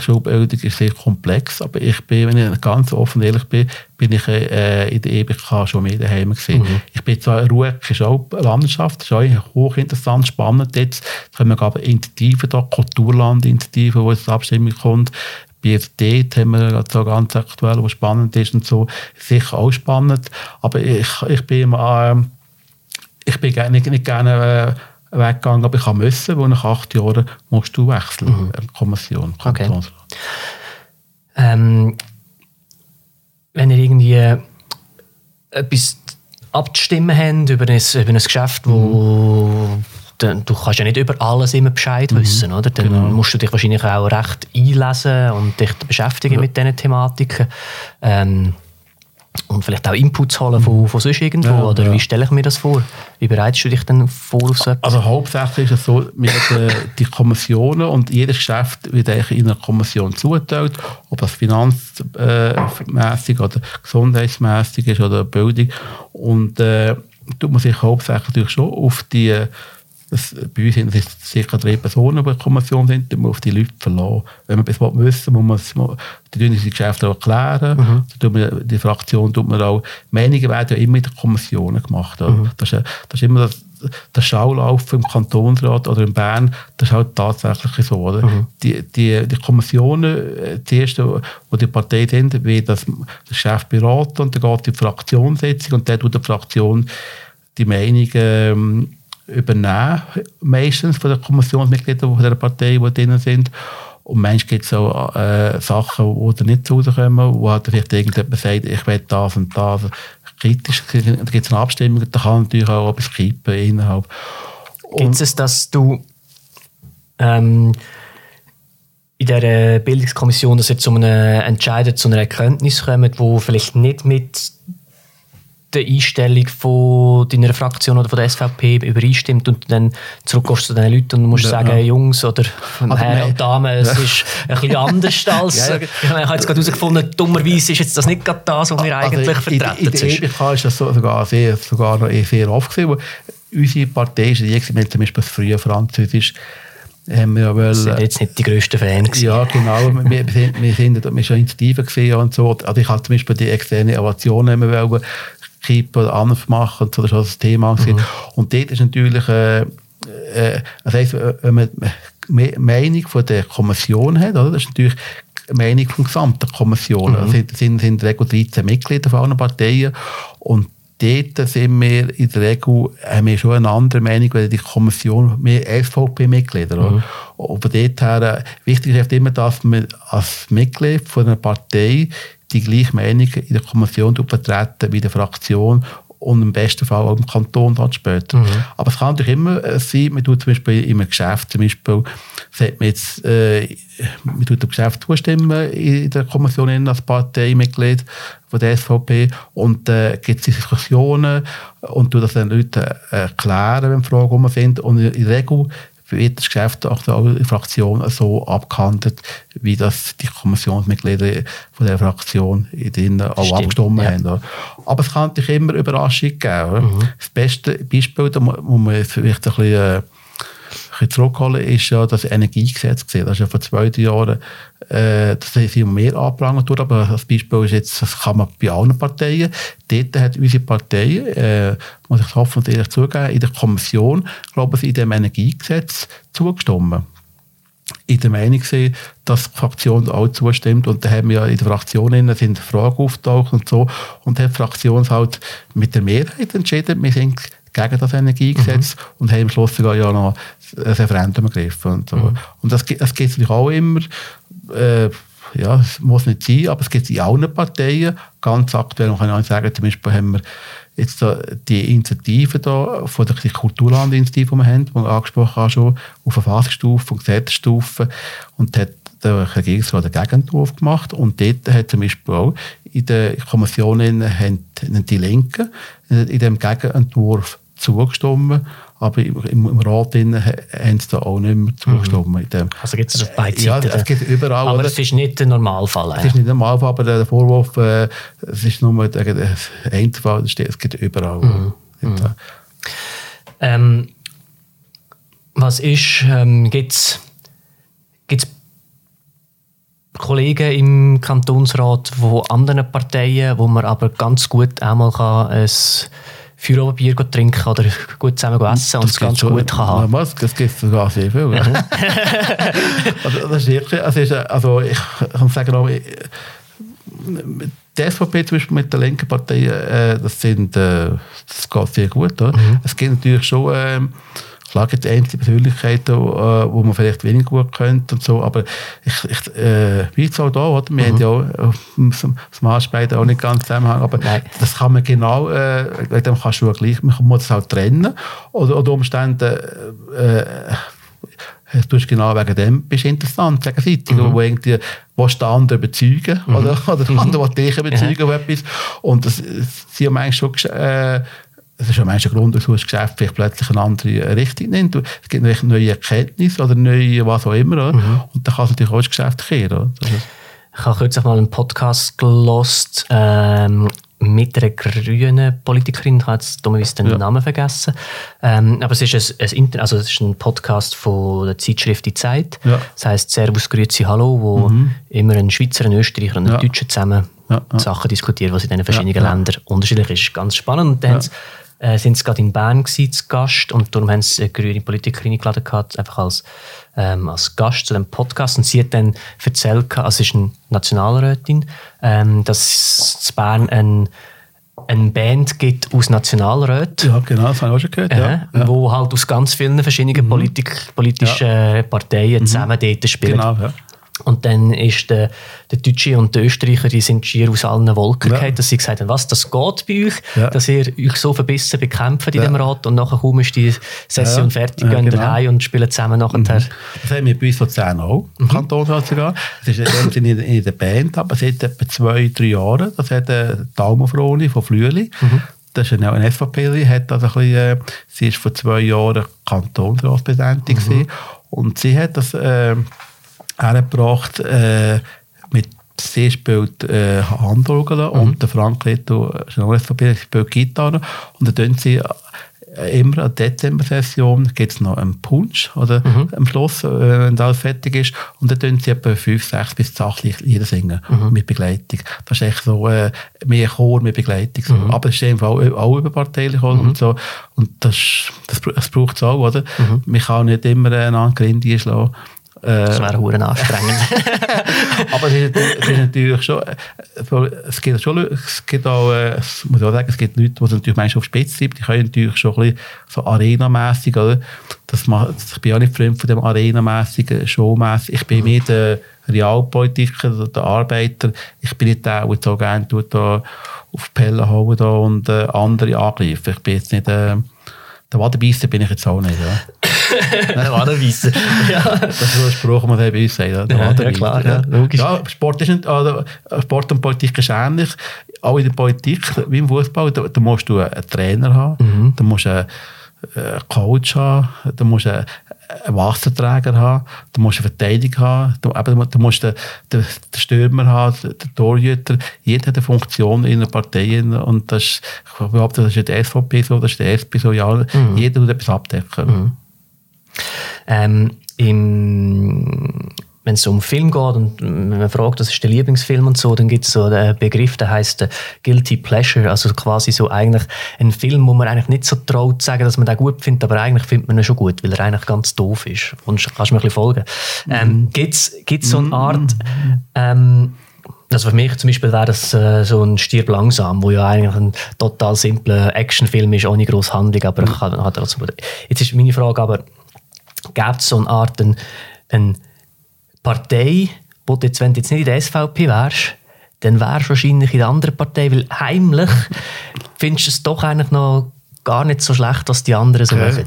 Schulbildung ist sehr komplex, aber ich bin, wenn ich ganz offen ehrlich bin, bin ich äh, in der EBK schon mehr daheim gewesen. Mhm. Ich bin zwar in Ruhe, ist auch Landschaft, ist auch hochinteressant, spannend jetzt. können wir aber Initiativen da, Kulturlandinitiativen, wo es zur Abstimmung kommt, BFD haben wir so ganz aktuell, was spannend ist und so. Sicher auch spannend. Aber ich, ich bin immer, äh, ich bin nicht, nicht gerne äh, weggegangen, aber ich musste, weil nach acht Jahren musst du wechseln, mhm. Äh, Kommission, okay. Ähm, wenn ihr irgendwie etwas abzustimmen haben über ein, über ein Geschäft, wo dann, du kannst ja nicht über alles immer Bescheid wissen, oder? Dann Genau. musst du dich wahrscheinlich auch recht einlesen und dich beschäftigen mit diesen Thematiken. Ähm, und vielleicht auch Inputs holen von, von sonst irgendwo, Ja, oder ja. wie stelle ich mir das vor? Wie bereitest du dich denn vor auf so etwas? Also hauptsächlich ist es so, wir haben äh, die Kommissionen und jedes Geschäft wird eigentlich in einer Kommission zugeteilt, ob das finanzmäßig oder gesundheitsmäßig ist oder Bildung. Und äh, tut man sich hauptsächlich natürlich schon auf die, das, bei uns sind es circa drei Personen, die in der Kommission sind, tut man auf die Leute verlassen. Wenn man etwas wissen will, muss man es- die die Geschäfte auch erklären. Dann tut man, die Fraktion tut man auch, Meinungen werden ja immer in den Kommissionen gemacht. oder? Das, ist, das ist immer das, der Schaulauf im Kantonsrat oder in Bern, das ist halt tatsächlich so. Oder? Die, die, die Kommissionen, äh, die erste, wo die Partei sind, wird das, das Chef beraten und dann geht die Fraktionssitzung und dann tut die Fraktion die Meinung ähm, übernehmen, meistens von den Kommissionsmitgliedern von der Partei, die drin sind. Und manchmal gibt es auch äh, Sachen, die da nicht zu rauskommen, wo halt vielleicht irgendjemand sagt, ich will das und das. Kritisch, da gibt es eine Abstimmung, da kann natürlich auch etwas kippen innerhalb. Gibt es, dass du ähm, in dieser Bildungskommission, dass ihr zu einem Entscheid, zu einer Erkenntnis kommt, wo vielleicht nicht mit der Einstellung von deiner Fraktion oder von der SVP übereinstimmt und dann zurückgehst zu diesen Leuten und musst Ja. sagen, Jungs oder Herren und Damen, es ist ein bisschen *laughs* anders als... Ja, ja. Ich habe jetzt gerade herausgefunden, dummerweise ist jetzt das nicht gerade das, was wir eigentlich Also in, vertreten. in der sonst- EBK ist das so, sogar, sehr, sogar noch eh sehr oft gewesen. Unsere Partei ist die, wir zum Beispiel das frühe Französisch, haben wir ja wollen, sind jetzt nicht die grössten Fans. Ja, genau. wir, wir sind, wir sind, wir schon Initiativen gesehen und so. Also ich hatte zum Beispiel die externe Evaluation immer wollen, kippen oder anders machen so. Das war das Thema. gewesen. Und dort ist natürlich, äh, äh, das heisst, wenn man die Meinung von der Kommission hat, oder? das ist natürlich die Meinung von der gesamten Kommission. Es sind, sind, sind in der Regel 13 Mitglieder von allen Parteien und dort sind wir in der Regel haben wir schon eine andere Meinung, weil die Kommission mehr SVP-Mitglieder. Mhm. Und von dort her, äh, wichtig ist immer, dass man als Mitglied von einer Partei die gleiche Meinung in der Kommission vertreten wie die Fraktion und im besten Fall auch im Kanton dann später. Aber es kann natürlich immer äh, sein, man tut zum Beispiel in einem Geschäft, zum Beispiel, sagt man jetzt, äh, man tut dem Geschäft zustimmen in der Kommission in als Parteimitglied von der SVP und äh, gibt es Diskussionen und tut das den Leuten äh, erklären, wenn Fragen sind und in der Regel wird das Geschäft der Fraktion so abgehandelt, wie das die Kommissionsmitglieder von der Fraktion in auch Stimmt, abgestimmt ja. haben. oder? Aber es kann natürlich immer Überraschungen geben. oder? Das beste Beispiel, da mu- muss man vielleicht ein bisschen, äh, bisschen zurückholen, ist ja das Energiegesetz. gewesen. Das ist ja vor zwei drei Jahren, äh, das immer mehr angeprangert worden, aber das Beispiel ist jetzt, das kann man bei allen Parteien. Dort hat unsere Partei, äh, muss ich hoffen und ehrlich zugeben, in der Kommission, glaube ich, in dem Energiegesetz zugestimmt in der Meinung gewesen, dass die Fraktion auch zustimmt. Und da haben wir ja in der Fraktion innen sind Fragen auftaucht und so. Und hat die Fraktion halt mit der Mehrheit entschieden, wir sind gegen das Energiegesetz und haben am Schluss sogar ja noch ein Referendum ergriffen. Und, so. und das, das gibt es natürlich auch immer. Äh, ja, es muss nicht sein, aber es gibt in allen Parteien. Ganz aktuell kann ich auch sagen, zum Beispiel haben wir jetzt da die Initiative da, von der Kulturlandinitiative, die wir haben, die wir angesprochen haben, schon auf Verfassungsstufe und Gesetzesstufe und hat der Regierungsrat einen Gegenentwurf gemacht und dort hat zum Beispiel auch in der Kommission haben die Linken in dem Gegenentwurf zugestimmt, aber im, im Rat innen haben sie da auch nicht mehr zugestimmt. In dem. Also gibt es auf beiden Ja, Seiten. es gibt überall. aber es ist nicht der Normalfall. Es ist nicht normal, aber der Vorwurf, äh, es ist nur der Einzelfall, das es gibt überall. Ja. Ähm, was ist, ähm, gibt es Kollegen im Kantonsrat von anderen Parteien, wo man aber ganz gut einmal kann ein Feierabendbier trinken oder gut zusammen essen und es ganz gut kann haben. Was? Das gibt es sogar sehr viel. *laughs* also, das ist wirklich, also, ist, also ich kann sagen, auch, ich- die SVP zum Beispiel mit der linken Partei, äh, das, sind, äh, das geht sehr gut. Oder? Es gibt natürlich schon ähm, Klar gibt es einzelne Persönlichkeiten, wo, wo man vielleicht weniger gut könnte und so, aber ich, ich äh, wie es auch da, oder? Wir mhm. haben ja auch das Maßspeiden auch nicht ganz zusammenhängen, aber Nein. das kann man genau, äh, dem kannst du gleich, man muss es halt trennen oder unter Umständen äh, du hast genau wegen dem bist interessant, gegenseitig, mhm. wo irgendwie willst den anderen überzeugen mhm. oder, *laughs* oder der andere will dich *laughs* überzeugen mhm. etwas und das, sie haben eigentlich schon äh, es ist ja meistens ein Grund, dass das Geschäft vielleicht plötzlich eine andere Richtung nimmt. Es gibt neue Erkenntnisse oder neue was auch immer. Mhm. Und dann kann es natürlich auch das Geschäft kehren. Ich habe kürzlich mal einen Podcast gelost ähm, mit einer grünen Politikerin, ich habe jetzt dummerweise den ja. Namen vergessen. Ähm, aber es ist ein, ein, also es ist ein Podcast von der Zeitschrift Die Zeit. Ja. Das heisst Servus, Grüezi, Hallo, wo mhm. immer ein Schweizer, ein Österreicher und ein ja. Deutscher zusammen Sachen diskutieren, was in diesen verschiedenen Ländern unterschiedlich ist. Ganz spannend. Und dann äh, sind sie gerade in Bern gewesen, zu Gast und darum haben sie eine grüne Politikerin eingeladen gehabt, einfach als, ähm, als Gast zu dem Podcast und sie hat dann erzählt, also sie ist eine Nationalrätin, ähm, dass es in Bern ein eine Band gibt aus Nationalräten. Ja, genau, das habe ich auch schon gehört. Äh, ja. Wo halt aus ganz vielen verschiedenen mhm. Politik, politischen ja. Parteien mhm. zusammen dort spielen. Genau, ja. Und dann ist der, der Deutsche und der Österreicher, die sind schier aus allen Wolken ja. dass sie gesagt haben, was, das geht bei euch, ja. dass ihr euch so verbissen bekämpft in ja. dem Rat und nachher kaum ist die Session ja. fertig, ja, gehen genau. daheim und spielen zusammen nachher. Mhm. Das haben wir bei uns Luzern auch, im mhm. Kantonsrat sogar. Das ist in, in der Band, aber seit etwa zwei, drei Jahren, das hat der Daumenfroni von Flüeli, mhm. Das ist eine SVP, hat also ein bisschen, äh, sie ist vor zwei Jahren Kantonsratspräsidentin mhm. und sie hat das äh, hergebracht äh, mit sie spielt äh, Handorgel mhm. und der Frank Leto spielt Gitarre und dann tun sie äh, immer an der Dezember-Session gibt es noch einen Punch oder mhm. am Schluss, äh, wenn alles fertig ist und dann tun sie etwa fünf, sechs bis acht Lieder singen mhm. mit Begleitung. Das ist echt so äh, mehr Chor mit Begleitung. So. Mhm. Aber es ist auch, auch überparteilich und mhm. so und das, das, das braucht es auch, oder? Mhm. Man kann nicht immer einander Grinde einschlagen das wäre hure anstrengend. *laughs* aber es ist, es ist, natürlich schon, es gibt schon, es gibt auch, es muss ich auch sagen, es gibt Leute, die natürlich manchmal auf Spitze sind, die können natürlich schon ein bisschen so arenamässig, oder? Das macht, ich bin auch nicht fremd von dem arenamässigen, showmässig. Ich bin mehr der Realpolitiker, der Arbeiter. Ich bin nicht der, der so gerne tut, da auf die Pelle hauen da und äh, andere angreifen. Ich bin jetzt nicht, äh, der Wadenbeisser bin ich jetzt auch nicht, ja. *laughs* Der Wadenweisser. ja. Das ist so ein Spruch, den man bei uns sagt. Der ja, ja, klar, ja, logisch. Ja, Sport, ist nicht, also Sport und Politik ist ähnlich. Auch in der Politik, wie im Fußball, da, da musst du einen Trainer haben, mhm. da musst du einen Coach haben, da musst du einen Wasserträger haben, du musst eine Verteidigung haben, du, eben, du musst den, den, den Stürmer haben, den Torhüter. Jeder hat eine Funktion in einer Partei und das ich behaupte, das ist die SVP so, das ist der SP so, ja, mhm. jeder muss etwas abdecken. Mhm. Ähm, im, wenn es um Film geht und man fragt, was ist der Lieblingsfilm und so, dann gibt es so einen Begriff, der heißt Guilty Pleasure, also quasi so eigentlich ein Film, wo man eigentlich nicht so traut zu sagen, dass man den gut findet, aber eigentlich findet man ihn schon gut, weil er eigentlich ganz doof ist. Und kannst du mir ein bisschen folgen? Mhm. Ähm, gibt es so eine Art, ähm, also für mich zum Beispiel wäre das äh, so ein Stirb langsam, wo ja eigentlich ein total simpler Actionfilm ist, ohne grosse Handlung, aber mhm. kann, hat trotzdem... Jetzt ist meine Frage aber, gibt es so eine Art eine, eine Partei, wo du jetzt, wenn du jetzt nicht in der SVP wärst, dann wärst du wahrscheinlich in der anderen Partei, weil heimlich findest du es doch eigentlich noch gar nicht so schlecht, was die anderen so okay. machen.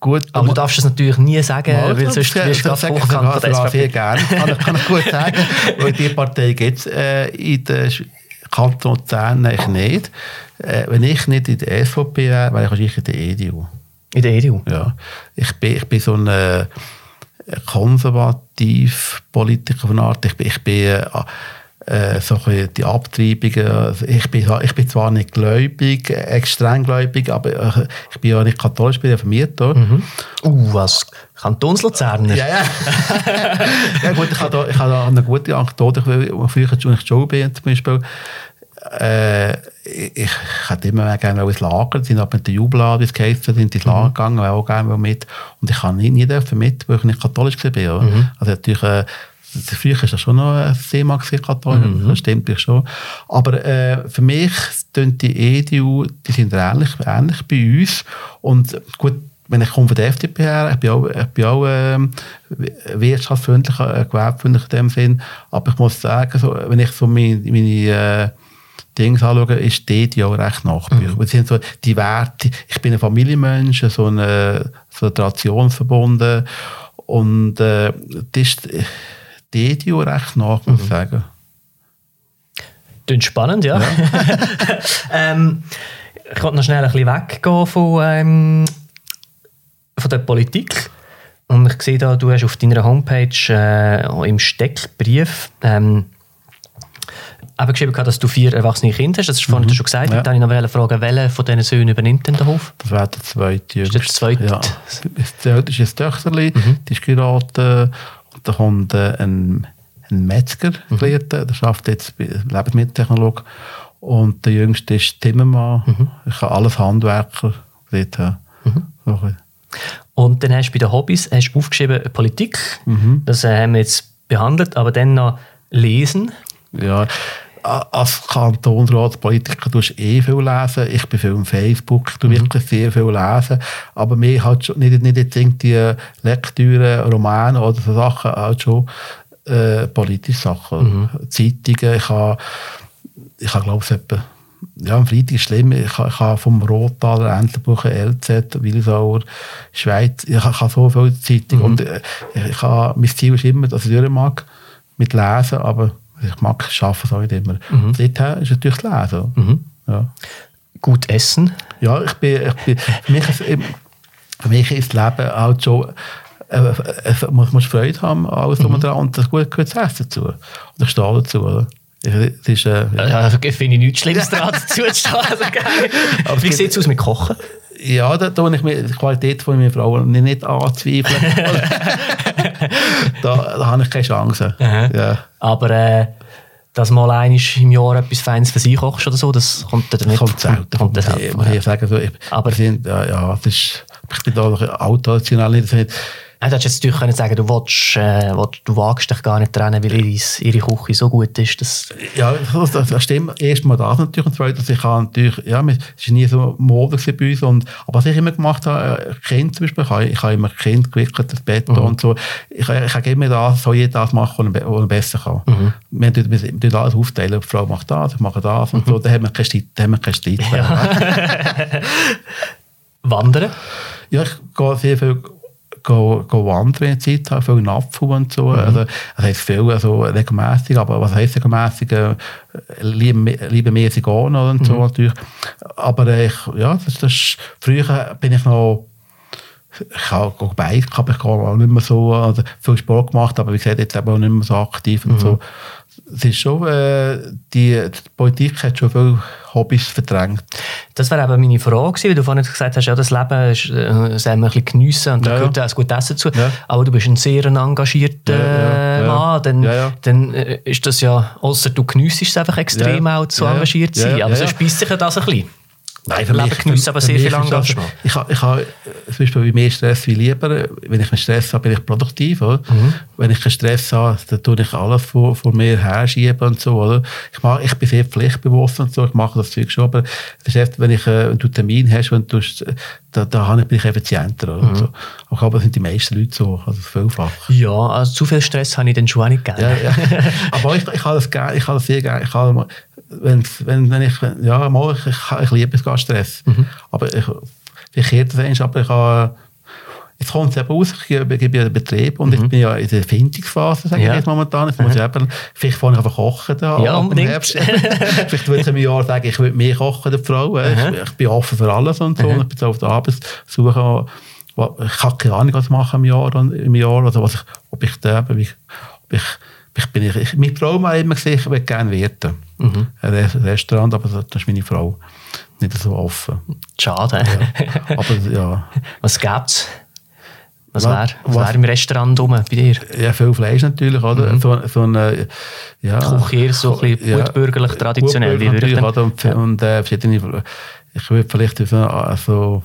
Gut, aber du darfst es natürlich nie sagen, mal, weil sonst wirst du gerade hochkant von der SVP. sehr gerne, kann ich, kann ich gut sagen, weil die Partei gibt es äh, in der Kanton Luzern nicht. Äh, wenn ich nicht in der SVP wäre, wäre ich wahrscheinlich in der EDU. In der EDU? Ja. Ich bin, ich bin so ein äh, konservativ Politiker von Art. Ich bin, ich bin äh, so die Abtreibungen. Also ich, bin, ich bin zwar nicht gläubig, extrem gläubig, aber äh, ich bin ja nicht katholisch, ich bin reformiert. Mhm. Uh, was Kantonsluzerner. Ja, ja. *laughs* ja gut, ich habe da, ich habe da eine gute Anekdote, früher, als ich Joe bin zum Beispiel, äh, ich, hätte immer gerne ins Lager, sind aber mit der Jubilar, ins Käfer, sind ins Lager mhm. gegangen, auch gerne mit. Und ich kann nie, nie dürfen mit, weil ich nicht katholisch war. Mhm. Also natürlich, äh, früher war das schon noch ein Thema, katholisch, mhm. das stimmt schon. Aber äh, für mich sind die EDU, die sind ähnlich, ähnlich bei uns. Und gut, wenn ich komme von der FDP her, ich bin auch, ich bin auch ähm, wirtschaftsfreundlich, äh, gewerbefreundlich in dem Sinn, aber ich muss sagen, so, wenn ich so meine, meine äh, Dinge anschaue, ist die auch recht nachbüchig. Mhm. sind so die Werte, ich bin ein Familienmensch, so eine, so eine Tradition verbunden und äh, das ist die auch recht nach, muss ich mhm. sagen. Klingt spannend, ja. ja. *laughs* ähm, ich wollte noch schnell ein bisschen weggehen von, ähm, von der Politik. Und ich sehe da, du hast auf deiner Homepage äh, im Steckbrief ähm, eben geschrieben, dass du vier erwachsene Kinder hast. Das hast du vorhin mhm. schon gesagt. Ja. Dann ich noch fragen, welcher von diesen Söhnen übernimmt denn den Hof? Das wäre der zweite. Ist der zweite? Ja. Das ist ein Töchterli, mhm. die ist gerade. Und da kommt äh, ein, ein Metzger, mhm. der arbeitet jetzt Lebensmitteltechnologe. Und der Jüngste ist Timmermann. Mhm. Ich habe alles Handwerker. Dort, mhm. so und dann hast du bei den Hobbys hast aufgeschrieben Politik. Mhm. Das äh, haben wir jetzt behandelt, aber dann noch Lesen. Ja, als Kantonsratspolitiker tust du eh viel lesen. Ich bin viel auf Facebook, ich tue mhm. wirklich sehr viel lesen. Aber mir hat schon nicht, nicht irgendwie Lektüre, Romane oder so Sachen, halt schon äh, politische Sachen. Mhm. Zeitungen, ich habe, ich habe glaube ich, etwa ja, am Freitag ist schlimm. Ich, ich habe vom Rottaler, Entlebuchen, LZ, Wilsauer, Schweiz, ich, ich habe so viele Zeitungen. Mhm. Und äh, ich habe, mein Ziel ist immer, dass ich durch mag mit Lesen, aber ich mag es arbeiten, so nicht immer. Mhm. Seither ist natürlich das Lesen. Mhm. Ja. Gut essen? Ja, ich bin, ich bin für, mich ist, für mich ist das Leben halt schon äh, äh, man muss Freude haben, alles mhm. dran und das gut gutes Essen dazu. Und ich stehe dazu. Oder? Das ist, äh, ja. also, finde ich nichts Schlimmes daran *laughs* dazu zu stehen. Also, Wie sieht es aus mit Kochen? Ja, da tue ich mir die Qualität von meiner Frau nicht anzweifeln. *laughs* da, da habe ich keine Chance. Ja. Aber äh, dass mal einmal im Jahr etwas Feines für sie kochst oder so, das kommt dann nicht. Kommt selten. Kommt das selten. Ich, ich sagen, so, ich, Aber ich, ja, ja, das ist, ich bin da noch autorational nicht. Ja, du hättest jetzt natürlich können sagen, du, willst, äh, du wagst dich gar nicht trennen, weil ihre, ihre Küche so gut ist. Dass ja, das, das stimmt. Erstmal das natürlich und zweitens, ich habe natürlich, ja, es war nie so Mode bei uns. Und, aber was ich immer gemacht habe, äh, Kind zum Beispiel, ich habe, ich habe immer Kind gewickelt, das Bett mhm. und so. Ich, ich habe immer das, so jeder das machen, was er besser kann. Mhm. Wir, wir, wir, wir alles aufteilen, die Frau macht das, ich mache das und mhm. so. Da haben wir keinen Streit. Haben wir keinen Streit ja. *laughs* Wandern? Ja, ich gehe sehr viel go, go wandern in der Zeit, habe viel Napfen und so. Mhm. Also, das heisst viel, also regelmäßig, aber was heisst regelmäßig? Äh, liebemäßig gehen und mhm. so natürlich. Aber ich, ja, das, das, früher bin ich noch ich habe Bike, habe ich gar nicht mehr so also viel Sport gemacht, aber wie gesagt, jetzt eben auch nicht mehr so aktiv und mhm. so es ist schon, äh, die, die, Politik hat schon viele Hobbys verdrängt. Das wäre eben meine Frage gewesen, weil du vorhin gesagt hast, ja, das Leben ist, äh, soll man ein bisschen geniessen und da ja, gehört ja. auch gut Essen zu. Ja. Aber du bist ein sehr engagierter ja, Mann, dann, dann äh, ist das ja, außer du geniessest es einfach extrem auch zu engagiert zu sein. aber so speist sich das ein bisschen. Nein, für Leben mich, geniessen, aber sehr viel Engagement. Ich, ich, ich habe zum Beispiel mehr Stress wie lieber. Wenn ich einen Stress habe, bin ich produktiv. Oder? Mhm. Wenn ich keinen Stress habe, dann tue ich alles vor, vor mir herschieben und so. Oder? Ich, mache, ich bin sehr pflichtbewusst und so. Ich mache das Zeug schon. Aber das heißt, wenn, ich, äh, wenn du einen Termin hast, wenn du, da, da bin ich effizienter. Oder? Mhm. So. Aber ich glaube, das sind die meisten Leute so. Also vielfach. Ja, also zu viel Stress habe ich dann schon auch nicht gerne. Ja, ja. *laughs* aber ich, ich habe das, gerne, ich habe das sehr gerne. Ich habe, wenn, wenn, wenn ich, ja, mal, ich, ich, ich liebe es gar Stress. Mhm. Aber ich, wie kehrt das aber ich habe, jetzt kommt es eben raus, ich gebe, gebe ja den Betrieb und mhm. ich bin ja in der Erfindungsphase, sage ja. ich jetzt momentan. Ich muss mhm. eben, vielleicht vorne einfach kochen da. Ja, unbedingt. *laughs* vielleicht würde ich im Jahr sagen, ich würde mehr kochen, der Frau. Ich, ich, bin offen für alles und so. Mhm. Und ich bin so auf der Arbeitssuche. Ich habe keine Ahnung, was ich mache im Jahr, im Jahr also was ich, ob ich da, ob ich, ob ich ich bin, ich, meine Frau hat immer ich würde gerne wirten. Mhm. Ein Restaurant, aber das ist meine Frau nicht so offen. Schade. Ja. Aber ja. *laughs* Was gibt es? Was wäre wär im Restaurant rum bei dir? Ja, viel Fleisch natürlich, oder? Mhm. So, so eine, ja, Küche so ein bisschen ja, gutbürgerlich, traditionell. Natürlich, oder? Und, ja. und äh, verschiedene, ich würde vielleicht so, so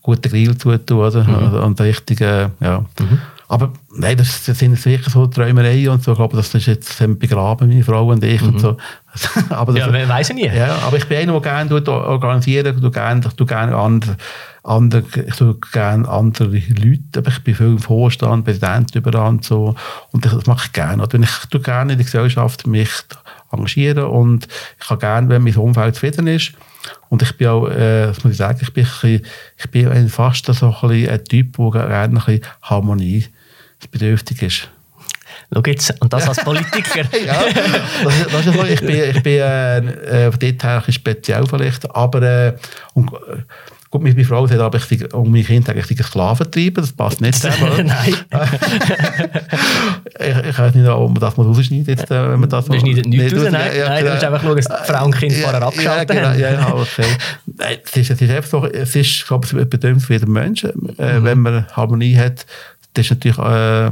guten Grill tun, oder? Mhm. Und richtige, ja. Mhm. Aber nein, das, sind sicher so Träumereien und so. Ich glaube, das ist jetzt begraben, meine Frau und ich und so. *laughs* aber das, ja, weiß ich nie. Ja, aber ich bin einer, der gerne organisieren, du gerne, du gerne andere, andere, ich tue gerne andere Leute, aber ich bin viel im Vorstand, Präsident überall und so. Und das mache ich gerne. Und ich tue gerne in der Gesellschaft mich engagieren und ich kann gerne, wenn mein Umfeld zufrieden ist. Und ich bin auch, äh, das muss ich sagen, ich bin, ein bisschen, ich bin fast so ein, bisschen ein Typ, der gerne ein bisschen Harmonie bedürftig ist. Schau jetzt, und das als Politiker. *laughs* ja, das das ist ich bin, ich bin äh, äh, von dort her speziell vielleicht, aber äh, und, Gut, meine Frau sagt aber, ich und meine Kinder ich einen Sklaven treiben, das passt nicht *laughs* zusammen. Nein. *laughs* ich, ich weiß nicht, ob man das mal rausschneidet, jetzt, äh, wenn man das Wir schneiden nichts raus, nein. Ja, nein, du musst einfach schauen, dass Frau und Kind vorher abgeschaltet ja, genau, haben. Ja, ja, okay. Nein, es ist, es ist einfach so, es ist, glaube ich, bedeutet für jeden Menschen, äh, mhm. wenn man Harmonie hat, das ist natürlich, äh,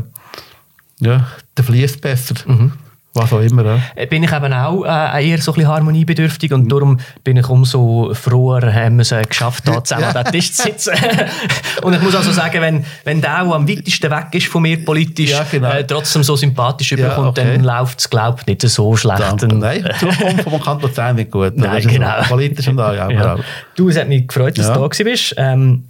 ja, der fließt besser. Mhm. Was auch immer. Ja. Äh, bin ich eben auch äh, eher so ein bisschen harmoniebedürftig und darum bin ich umso froher, haben wir es geschafft, da *laughs* zusammen ja. an den Tisch zu sitzen. *laughs* und ich muss also sagen, wenn, wenn der auch am weitesten weg ist von mir politisch, ja, genau. äh, trotzdem so sympathisch überkommt, okay. dann läuft es, glaube ich, nicht so schlecht. Danke. Nein, die Zukunft vom Kanton Luzern nicht gut. Nein, genau. So politisch und da, ja, ja. Du, es hat mich gefreut, dass du da bist. Ähm,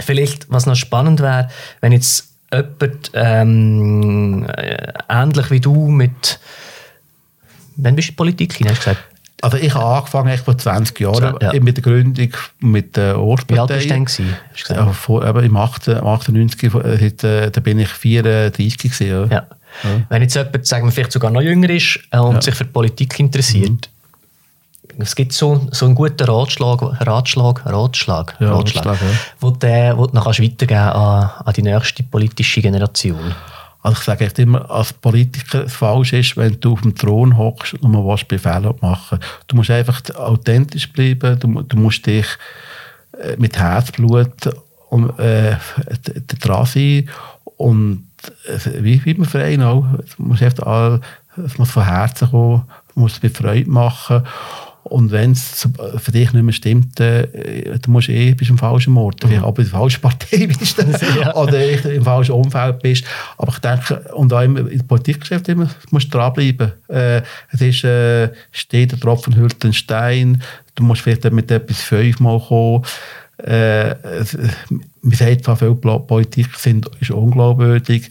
vielleicht, was noch spannend wäre, wenn jetzt jemand ähm, äh, ähnlich wie du mit. Wann bist du in die Politik hinein? Also ich habe angefangen vor 20 Jahren ja. mit der Gründung mit der Ortspartei. Wie alt warst du denn? Ja, vor, eben Im 98, äh, da bin ich 34 gewesen. Ja. Ja. Wenn jetzt jemand, sagen wir, vielleicht sogar noch jünger ist äh, und sich für Politik interessiert, mhm es gibt so, so einen guten Ratschlag, Ratschlag, Ratschlag, ja, Ratschlag, Ratschlag ja. wo, der, wo du noch weitergeben an, an die nächste politische Generation. Also ich sage echt immer, als Politiker falsch ist, wenn du auf dem Thron hockst und man was Befehle machen. Du musst einfach authentisch bleiben, du, du musst dich äh, mit Herzblut und, äh, dran sein und äh, wie, wie im Verein auch, du musst einfach all, es muss von Herzen kommen, du musst es mit Freude machen und wenn es für dich nicht mehr stimmt, äh, dann musst du eh bist im falschen Ort. Mhm. Aber in der falschen Partei *laughs* bist *laughs* ja. oder im falschen Umfeld bist. Aber ich denke, und auch im Politikgeschäft immer, musst du dranbleiben. Äh, es ist, äh, steht der Tropfen hüllt den Stein. Du musst vielleicht mit etwas fünfmal kommen. Äh, man sagt zwar, viele Politik sind, ist unglaubwürdig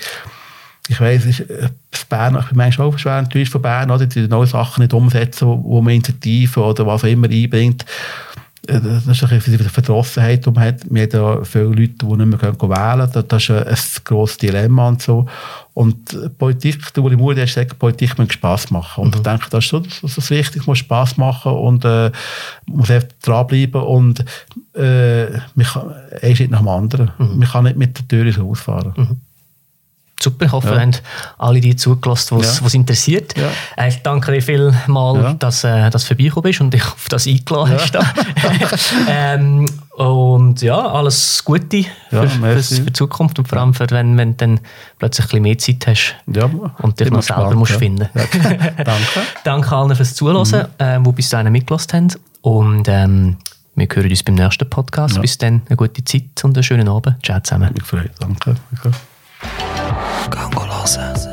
ich weiss, ist, äh, Bern, ich bin manchmal auch schwer enttäuscht von Bern, oder? die neue Sachen nicht umsetzen, wo man Initiativen oder was auch immer einbringt. Äh, das ist ein bisschen die Verdrossenheit, die man hat. Wir haben ja viele Leute, die nicht mehr wählen können. Das ist ein grosses Dilemma und so. Und Politik, der Uli Muri hat gesagt, Politik muss Spass machen. Und mhm. ich denke, das ist so das, ist wichtig, muss Spass machen und äh, muss einfach dranbleiben und äh, man kann, ein Schritt nach dem anderen. Mhm. Man kann nicht mit der Tür ins Haus fahren. Mhm. Super, ich hoffe, ja. haben alle die zugelassen, was ja. interessiert. Ja. Ich danke dir vielmals, ja. dass äh, du vorbeigekommen bist und dich auf das eingeladen hast. *laughs* ähm, und ja, alles Gute für, für, für, die Zukunft und vor allem, für, wenn, wenn du dann plötzlich ein bisschen mehr Zeit hast und dich noch selber gespannt, musst finden. *laughs* danke. danke allen fürs Zuhören, mhm. äh, die bis dahin mitgelassen haben. Und ähm, wir hören uns beim nächsten Podcast. Bis dann, eine gute Zeit und einen schönen Abend. Ciao zusammen. Ich freue mich. Danke. Gang hören.